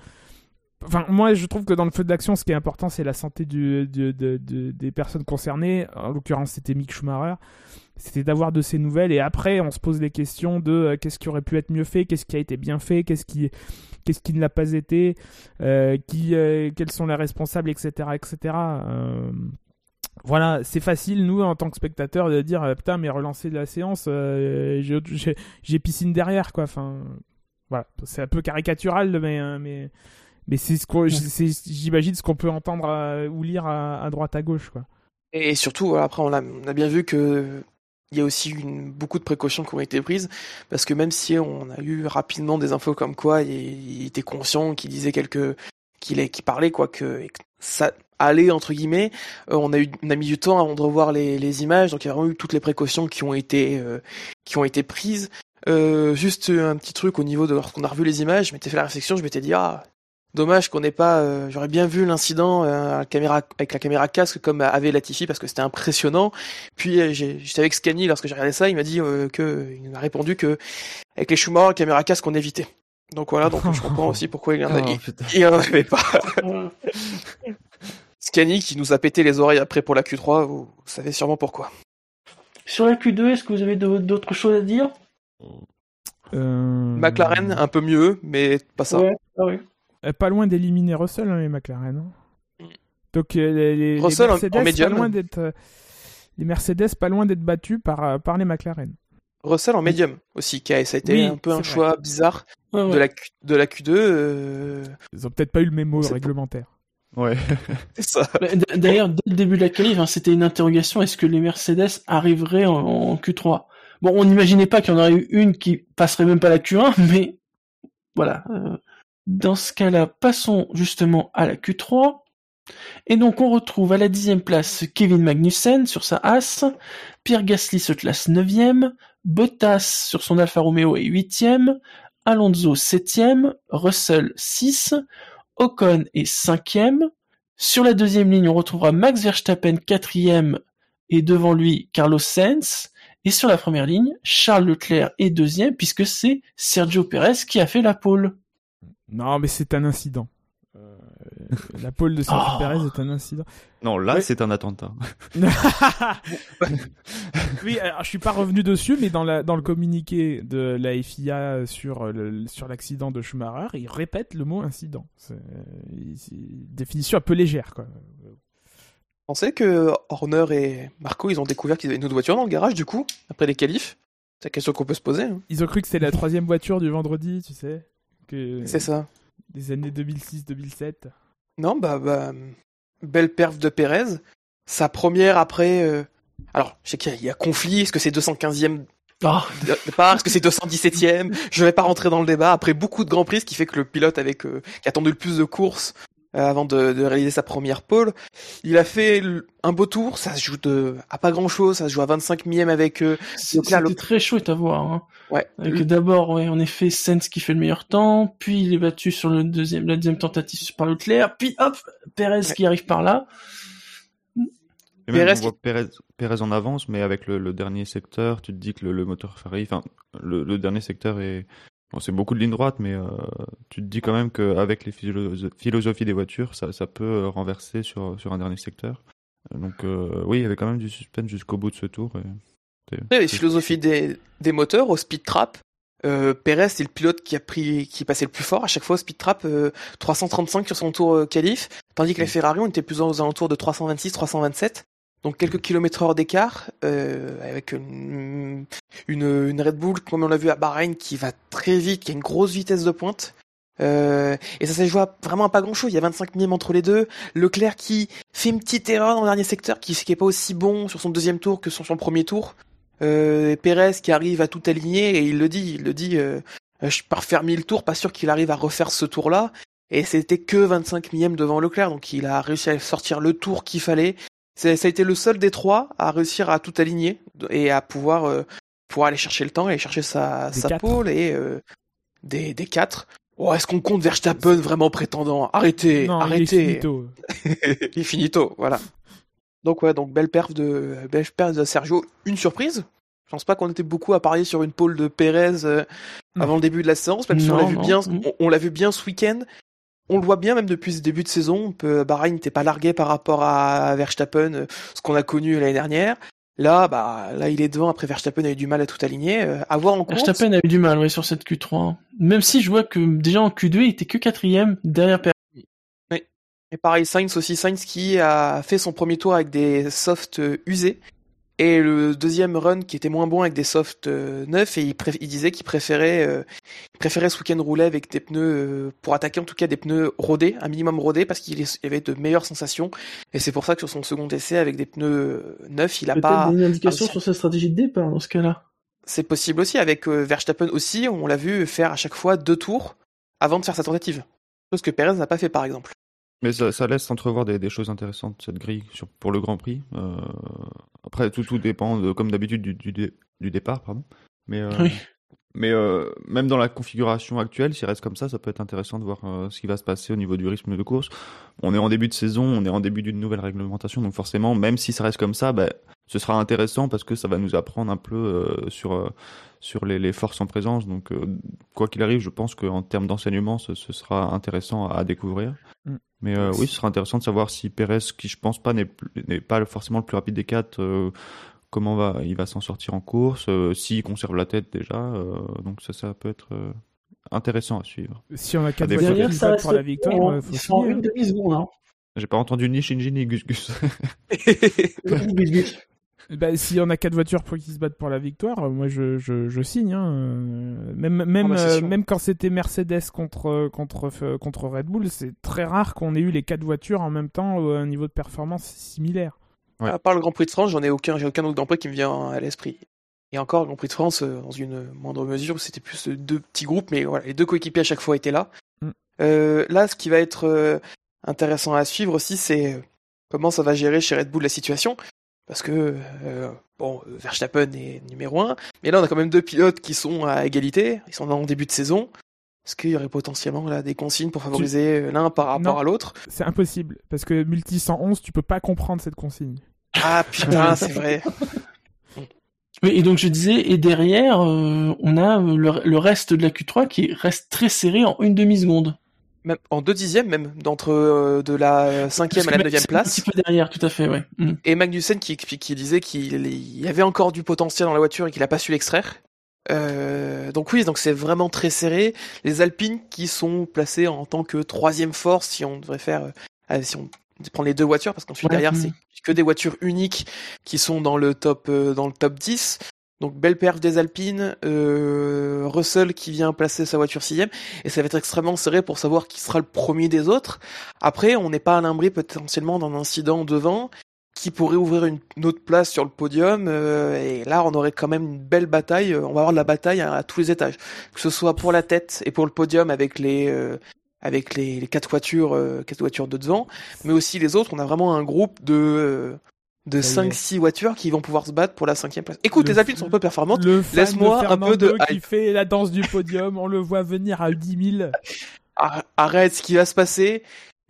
B: Enfin, moi, je trouve que dans le feu de l'action, ce qui est important, c'est la santé des personnes concernées. En l'occurrence, c'était Mick Schumacher. C'était d'avoir de ces nouvelles. Et après, on se pose les questions de qu'est-ce qui aurait pu être mieux fait, qu'est-ce qui a été bien fait, qu'est-ce qui, qu'est-ce qui ne l'a pas été, qui, quels sont les responsables, etc., etc voilà, c'est facile, nous, en tant que spectateurs, de dire euh, putain, mais relancer de la séance, euh, j'ai piscine derrière, quoi. Enfin, voilà, c'est un peu caricatural, mais, euh, mais, mais c'est ce qu'on, j'imagine, ce qu'on peut entendre ou lire à, droite, à gauche, quoi.
C: Et surtout, après, on a, on a bien vu que il y a aussi beaucoup de précautions qui ont été prises parce que même si on a eu rapidement des infos comme quoi il, était conscient, qu'il disait quelques, qu'il qui parlait quoi que ça aller entre guillemets. Euh, on a eu, on a mis du temps avant de revoir les, les images, donc il y a vraiment eu toutes les précautions qui ont été, euh, qui ont été prises. Euh, juste un petit truc au niveau de lorsqu'on a revu les images, je m'étais fait la réflexion, je m'étais dit ah dommage qu'on n'ait pas, j'aurais bien vu l'incident la caméra avec la caméra casque comme avait Latifi parce que c'était impressionnant. Puis j'étais avec Scani lorsque j'ai regardé ça, il m'a dit que il m'a répondu que avec les Schumacher, la caméra casque on évitait. Donc voilà, donc je comprends aussi pourquoi il en, oh, avait pas. Scanny qui nous a pété les oreilles après pour la Q3, vous savez sûrement pourquoi.
A: Sur la Q2, est-ce que vous avez d'autres choses à dire?
B: Euh...
C: McLaren, un peu mieux, mais pas ça.
A: Ah
B: euh, pas loin d'éliminer Russell, hein, les McLaren. Hein. Donc euh, les,
C: Russell Mercedes, en,
B: Pas loin d'être, euh, les Mercedes pas loin d'être battus par, par les McLaren.
C: Russell en médium aussi, qui a, ça a été un peu un choix bizarre de la de la Q2.
B: Ils ont peut-être pas eu le mémo réglementaire.
D: Ouais.
C: ça.
A: D'ailleurs, dès le début de la qualif, hein, c'était une interrogation est-ce que les Mercedes arriveraient en, Q3 Bon, on n'imaginait pas qu'il y en aurait eu une qui passerait même pas la Q1, mais voilà. Euh, dans ce cas-là, passons justement à la Q3. Et donc on retrouve à la dixième place Kevin Magnussen sur sa As, Pierre Gasly se classe neuvième, Bottas sur son Alfa Romeo est huitième, Alonso septième, Russell 6, Ocon est cinquième. Sur la deuxième ligne, on retrouvera Max Verstappen quatrième et devant lui Carlos Sainz. Et sur la première ligne, Charles Leclerc est deuxième puisque c'est Sergio Perez qui a fait la pole.
B: Non, mais c'est un incident. Euh, la pole de Sergio oh. Perez est un incident.
D: Non, là, c'est un attentat.
B: oui, alors, je suis pas revenu dessus, mais dans, la, dans le communiqué de la FIA sur, sur l'accident de Schumacher, il répète le mot incident. C'est une définition un peu légère, quoi.
C: Vous pensez que Horner et Marco, ils ont découvert qu'ils avaient une autre voiture dans le garage, du coup, après les qualifs? C'est la question qu'on peut se poser. Hein.
B: Ils ont cru que c'était la troisième voiture du vendredi, tu sais.
C: C'est ça.
B: Des années 2006-2007.
C: Non, bah, bah, belle perf de Pérez. Sa première après. Euh, alors, je sais qu'il y, a conflit. Est-ce que c'est 215e
A: oh.
C: départ Est-ce que c'est 217e Je vais pas rentrer dans le débat. Après beaucoup de grands prix, ce qui fait que le pilote avec euh, qui a attendu le plus de courses euh, avant de, de, réaliser sa première pole, il a fait un beau tour. Ça se joue de, à pas grand chose. Ça se joue à 25 millième avec. Euh,
A: C'était très chouette à voir. Hein.
C: Ouais.
A: Avec d'abord, ouais, en effet, Sens qui fait le meilleur temps, puis il est battu sur le deuxième, la deuxième tentative par Leclerc, puis hop, Perez qui arrive par là.
D: Perez, on voit Perez, en avance, mais avec le, dernier secteur, tu te dis que le, moteur Ferrari, enfin, le, dernier secteur est, bon, c'est beaucoup de lignes droites, mais euh, tu te dis quand même qu'avec les philosophies des voitures, ça, ça peut euh, renverser sur, sur un dernier secteur. Donc euh, oui, il y avait quand même du suspense jusqu'au bout de ce tour. Et
C: les philosophies des, des moteurs au speed trap. Euh, Perez c'est le pilote qui a pris qui passait le plus fort à chaque fois au speed trap 335 euh, sur son tour euh, qualif tandis que les Ferrari on était plus aux alentours de 326 327 donc quelques kilomètres heure d'écart euh, avec une, une, Red Bull comme on l'a vu à Bahreïn qui va très vite qui a une grosse vitesse de pointe euh, et ça s'est joué vraiment à pas grand chose. Il y a 25 millièmes entre les deux. Leclerc qui fait une petite erreur dans le dernier secteur, qui, est pas aussi bon sur son deuxième tour que sur son premier tour. Euh, Pérez qui arrive à tout aligner et il le dit, il le dit, euh, je pars faire mille tours, pas sûr qu'il arrive à refaire ce tour-là. Et c'était que 25 millièmes devant Leclerc, donc il a réussi à sortir le tour qu'il fallait. Ça a été le seul des trois à réussir à tout aligner et à pouvoir euh, pouvoir aller chercher le temps, aller chercher sa, sa pole et euh, des, des quatre. Oh, est-ce qu'on compte Verstappen vraiment prétendant? Arrêtez, arrêtez.
B: Il est finito.
C: il est finito, voilà. Donc ouais, donc belle perf de belle perf de Sergio. Une surprise? Je pense pas qu'on était beaucoup à parier sur une pole de Pérez euh, avant le début de la séance, même si on l'a vu bien, on, l'a vu bien ce week-end. On le voit bien même depuis ce début de saison. Bahreïn n'était pas largué par rapport à Verstappen, euh, ce qu'on a connu l'année dernière. Là, bah, là, il est devant. Après, Verstappen a eu du mal à tout aligner. Euh, à voir en course.
A: Verstappen a eu du mal, oui, sur cette Q3. Même si je vois que déjà en Q2, il était que quatrième derrière Pérez.
C: Et pareil, Sainz aussi, Sainz qui a fait son premier tour avec des softs euh, usés. Et le deuxième run qui était moins bon avec des softs euh, neufs et il, il disait qu'il préférait, euh, préférait ce week-end rouler avec des pneus pour attaquer en tout cas des pneus rodés, un minimum rodés parce qu'il y avait de meilleures sensations et c'est pour ça que sur son second essai avec des pneus neufs il a pas
A: une indication sur sa stratégie de départ dans ce cas-là.
C: C'est possible aussi avec Verstappen aussi on l'a vu faire à chaque fois deux tours avant de faire sa tentative chose que Perez n'a pas fait par exemple.
D: Mais ça, laisse entrevoir des, choses intéressantes, cette grille, sur, pour le Grand Prix. Euh, après, tout, tout dépend, comme d'habitude, du, du, départ. Pardon. Mais, euh, Mais euh, même dans la configuration actuelle, s'il reste comme ça, ça peut être intéressant de voir ce qui va se passer au niveau du rythme de course. On est en début de saison, on est en début d'une nouvelle réglementation, donc forcément, même si ça reste comme ça, bah, ce sera intéressant parce que ça va nous apprendre un peu euh, sur euh, sur les, les, forces en présence. Donc, euh, quoi qu'il arrive, je pense qu'en termes d'enseignement, ce, ce, sera intéressant à, à découvrir. Mm. Mais oui, ce sera intéressant de savoir si Pérez, qui je pense pas n'est pas forcément le plus rapide des quatre, comment va, il va s'en sortir en course, euh, s'il conserve la tête déjà. Euh, donc ça, ça peut être euh, intéressant à suivre.
B: Si on a quatre voitures qui pour la victoire,
A: il faut en une demi-seconde. Hein.
D: J'ai pas entendu ni Shinji ni Gus Gus.
B: bah, si on a quatre voitures pour qui se battent pour la victoire, moi je, je, je signe. Hein. Même, même, ah bah, même quand c'était Mercedes contre, contre, contre Red Bull, c'est très rare qu'on ait eu les quatre voitures en même temps à un niveau de performance similaire.
C: Ouais. À part le Grand Prix de France, j'en ai aucun, j'ai aucun autre Grand Prix qui me vient à l'esprit. Et encore, le Grand Prix de France, euh, dans une moindre mesure, c'était plus deux petits groupes, mais voilà, les deux coéquipiers à chaque fois étaient là. Mm. Euh, là, ce qui va être euh, intéressant à suivre aussi, c'est comment ça va gérer chez Red Bull la situation. Parce que, euh, bon, Verstappen est numéro un, mais là, on a quand même deux pilotes qui sont à égalité, ils sont en début de saison. Est-ce qu'il y aurait potentiellement là des consignes pour favoriser tu... l'un par rapport
B: non,
C: à l'autre?
B: C'est impossible parce que multi 111, tu peux pas comprendre cette consigne.
C: Ah putain, c'est vrai.
A: Oui, et donc je disais, et derrière, euh, on a le, le, reste de la Q3 qui reste très serré en une demi seconde.
C: Même en deux dixièmes même d'entre euh, de la cinquième à la neuvième place.
A: Un petit peu derrière, tout à fait, ouais. Mm.
C: Et Magnussen qui, qui disait qu'il y avait encore du potentiel dans la voiture et qu'il a pas su l'extraire. Euh, donc oui, donc c'est vraiment très serré. Les Alpines qui sont placées en tant que troisième force, si on devrait faire, euh, si on prend les deux voitures, parce qu'ensuite ouais, derrière mmh. c'est que des voitures uniques qui sont dans le top euh, dans le top 10. Donc belle perf des Alpines, euh, Russell qui vient placer sa voiture sixième, et ça va être extrêmement serré pour savoir qui sera le premier des autres. Après, on n'est pas à l'imbré potentiellement d'un incident devant, qui pourrait ouvrir une, autre place sur le podium. Euh, et là, on aurait quand même une belle bataille. On va avoir de la bataille à, tous les étages, que ce soit pour la tête et pour le podium avec les euh, avec les, quatre voitures, euh, quatre voitures de devant, mais aussi les autres. On a vraiment un groupe de euh, de 5-6 voitures qui vont pouvoir se battre pour la cinquième place. Écoute, le les Alpines sont un peu performantes. Laisse-moi un peu de
B: qui fait la danse du podium. on le voit venir à 10 000.
C: Arrête ce qui va se passer.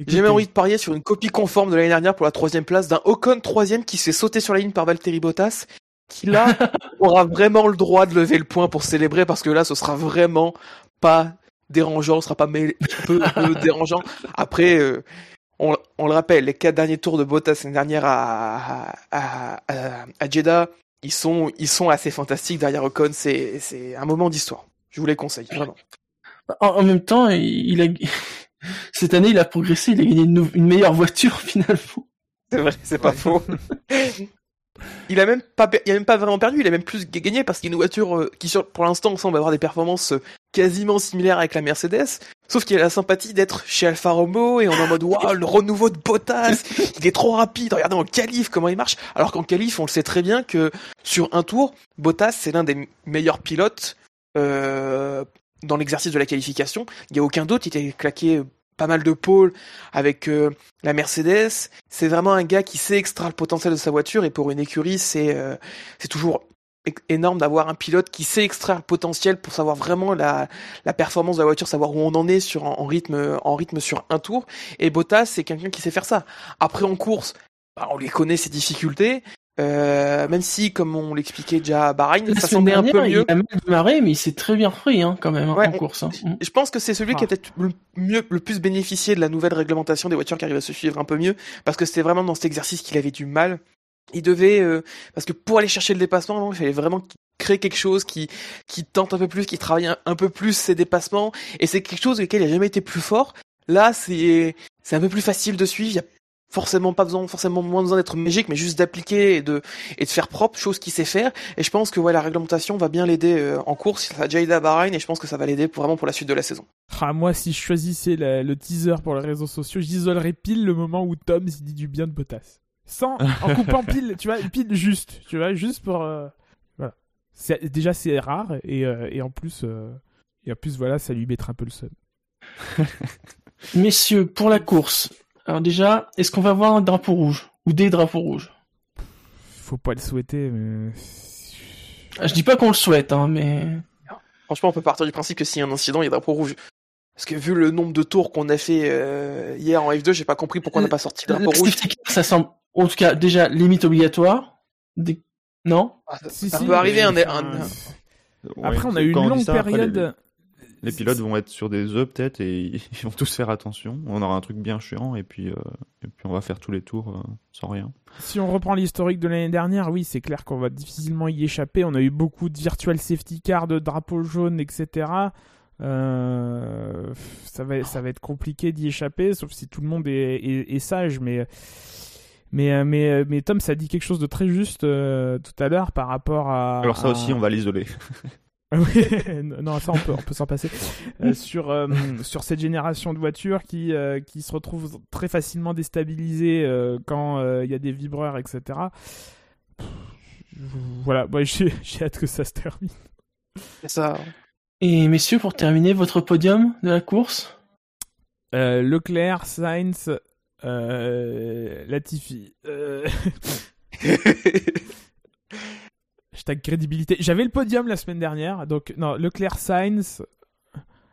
C: J'ai même envie de parier sur une copie conforme de l'année dernière pour la troisième place d'un Ocon troisième qui se fait sauter sur la ligne par Valtteri Bottas, qui là aura vraiment le droit de lever le point pour célébrer parce que là ce sera vraiment pas dérangeant, ce sera pas peu, peu dérangeant. Après, euh, on, on, le rappelle, les quatre derniers tours de Bottas l'année dernière à, à, à, à, Jeddah, ils sont, ils sont assez fantastiques derrière Ocon. C'est, c'est un moment d'histoire. Je vous les conseille vraiment.
A: En, en même temps, il a cette année, il a progressé, il a gagné une, une meilleure voiture finalement.
C: C'est vrai, c'est pas faux. il a même pas, il a même pas vraiment perdu, il a même plus gagné parce qu'il y a une voiture euh, qui, pour l'instant, semble avoir des performances euh, quasiment similaires avec la Mercedes. Sauf qu'il a la sympathie d'être chez Alfa Romeo et on est en mode waouh, le renouveau de Bottas, il est trop rapide, regardez en qualif comment il marche. Alors qu'en qualif, on le sait très bien que sur un tour, Bottas c'est l'un des meilleurs pilotes euh, dans l'exercice de la qualification. Il n'y a aucun doute, il était claqué pas mal de pôles avec euh, la Mercedes. C'est vraiment un gars qui sait extraire le potentiel de sa voiture et pour une écurie, c'est euh, c'est toujours énorme d'avoir un pilote qui sait extraire le potentiel pour savoir vraiment la, la performance de la voiture, savoir où on en est sur en, rythme en rythme sur un tour. Et Bottas, c'est quelqu'un qui sait faire ça. Après en course, bah, on les connaît ses difficultés, euh, même si, comme on l'expliquait déjà à Bahreïn,
A: ça semblait un peu mieux. Il a mal démarré, mais il s'est très bien repris hein, quand même ouais, en course. Hein.
C: Je pense que c'est celui ah. qui a peut-être le mieux, le plus bénéficié de la nouvelle réglementation des voitures qui arrivent à se suivre un peu mieux, parce que c'était vraiment dans cet exercice qu'il avait du mal. Il devait, euh, parce que pour aller chercher le dépassement, il fallait vraiment créer quelque chose qui qui tente un peu plus, qui travaille un, un peu plus ses dépassements, et c'est quelque chose auquel il a jamais été plus fort. Là, c'est c'est un peu plus facile de suivre. Il y a forcément pas besoin, forcément moins besoin d'être magique, mais juste d'appliquer et de et de faire propre, chose qu'il sait faire. Et je pense que ouais, la réglementation va bien l'aider euh, en course. Ça a déjà aidé à Bahreïn et je pense que ça va l'aider pour, vraiment pour la suite de la saison.
B: Ah, moi, si je choisissais la, le teaser pour les réseaux sociaux, j'isolerais pile le moment où Tom dit du bien de Bottas. Sans, en coupant pile, tu vois, pile juste, tu vois, juste pour, euh, voilà. C'est, déjà, c'est rare et, euh, et en plus, euh, et en plus, voilà, ça lui mettra un peu le seul.
A: Messieurs, pour la course, alors déjà, est-ce qu'on va avoir un drapeau rouge ou des drapeaux rouges?
B: Faut pas le souhaiter, mais
A: je dis pas qu'on le souhaite, hein, mais
C: Franchement, on peut partir du principe que s'il y a un incident, il y a drapeau rouge. Parce que vu le nombre de tours qu'on a fait euh, hier en F2, j'ai pas compris pourquoi on n'a pas sorti drapeau rouge.
A: Ça semble, en tout cas, déjà limite obligatoire. Non?
C: Ah, Ça peut arriver un,
B: Après, on a eu une longue période.
D: Les, pilotes vont être sur des œufs peut-être et ils vont tous faire attention. On aura un truc bien chiant et puis, euh, et puis on va faire tous les tours euh, sans rien.
B: Si on reprend l'historique de l'année dernière, oui, c'est clair qu'on va difficilement y échapper. On a eu beaucoup de virtual safety car, de drapeaux jaunes, etc. Euh, ça, va, ça va être compliqué d'y échapper, sauf si tout le monde est, sage. Mais, mais, mais, mais Tom, ça dit quelque chose de très juste euh, tout à l'heure par rapport à.
D: Alors, ça aussi, on va l'isoler.
B: non, ça on peut, on peut s'en passer. Euh, sur, sur cette génération de voitures qui, qui se retrouve très facilement déstabilisée quand il y a des vibreurs, etc. voilà, j'ai hâte que ça se termine.
C: C'est ça.
A: Et messieurs, pour terminer, votre podium de la course?
B: Euh, Leclerc, Sainz, euh, Latifi. Hashtag crédibilité. J'avais le podium la semaine dernière, donc non, Leclerc, Sainz,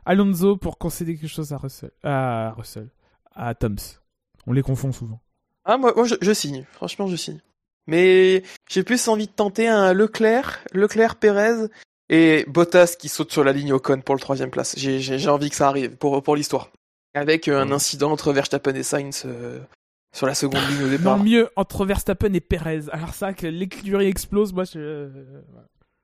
B: Alonso pour concéder quelque chose à Russell, à Russell, à Toms. On les confond souvent.
C: Ah moi, moi je, je signe. Franchement, je signe. Mais j'ai plus envie de tenter un Leclerc, Leclerc Pérez et Bottas qui saute sur la ligne Ocon pour le troisième place. J'ai envie que ça arrive pour, pour l'histoire. Avec euh, un incident entre Verstappen et Sainz euh, sur la seconde ligne au départ.
B: Non, mieux entre Verstappen et Perez. Alors ça, que l'écurie explose, moi je...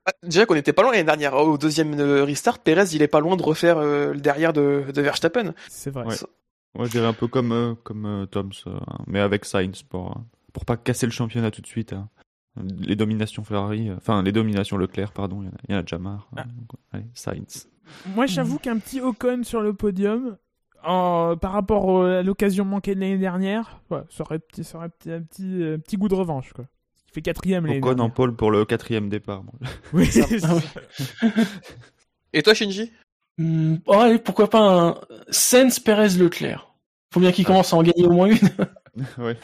C: Ah, déjà qu'on était pas loin l'année dernière. Au deuxième euh, restart, Perez il est pas loin de refaire le derrière de, de Verstappen.
B: C'est vrai.
D: Moi je dirais un peu comme, comme Toms, mais avec Sainz pour, pour pas casser le championnat tout de suite. Hein les dominations Ferrari, euh, enfin les dominations Leclerc, pardon, il y, en a déjà marre. Ah. allez, Sainz.
B: Moi, j'avoue qu'un petit Ocon sur le podium, par rapport à l'occasion manquée de l'année dernière, ça aurait, ça aurait un petit, un petit goût de revanche. Quoi. Il fait quatrième l'année
D: Ocon en pole pour le quatrième départ.
B: Oui,
C: Et toi, Shinji?
A: Oh, allez, pourquoi pas un Sainz Perez Leclerc Faut bien qu'il ah. commence à en gagner au moins une.
D: ouais.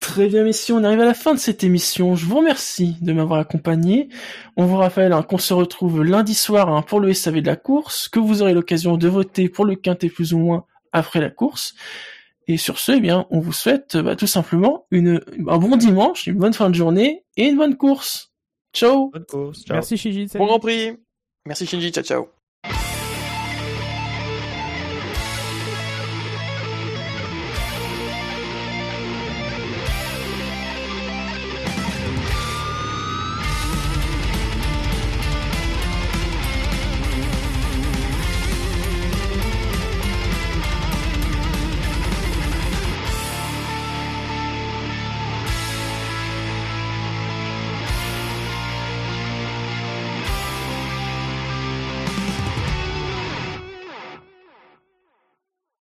A: Très bien, messieurs, on arrive à la fin de cette émission. Je vous remercie de m'avoir accompagné. On vous rappelle hein, qu'on se retrouve lundi soir hein, pour le SAV de la course, que vous aurez l'occasion de voter pour le quintet plus ou moins après la course. Et sur ce, eh bien, on vous souhaite bah, tout simplement une, un bon dimanche, une bonne fin de journée et une bonne course. Ciao.
B: Merci Shinji.
C: Bon Grand Prix. Merci Shinji. Ciao ciao.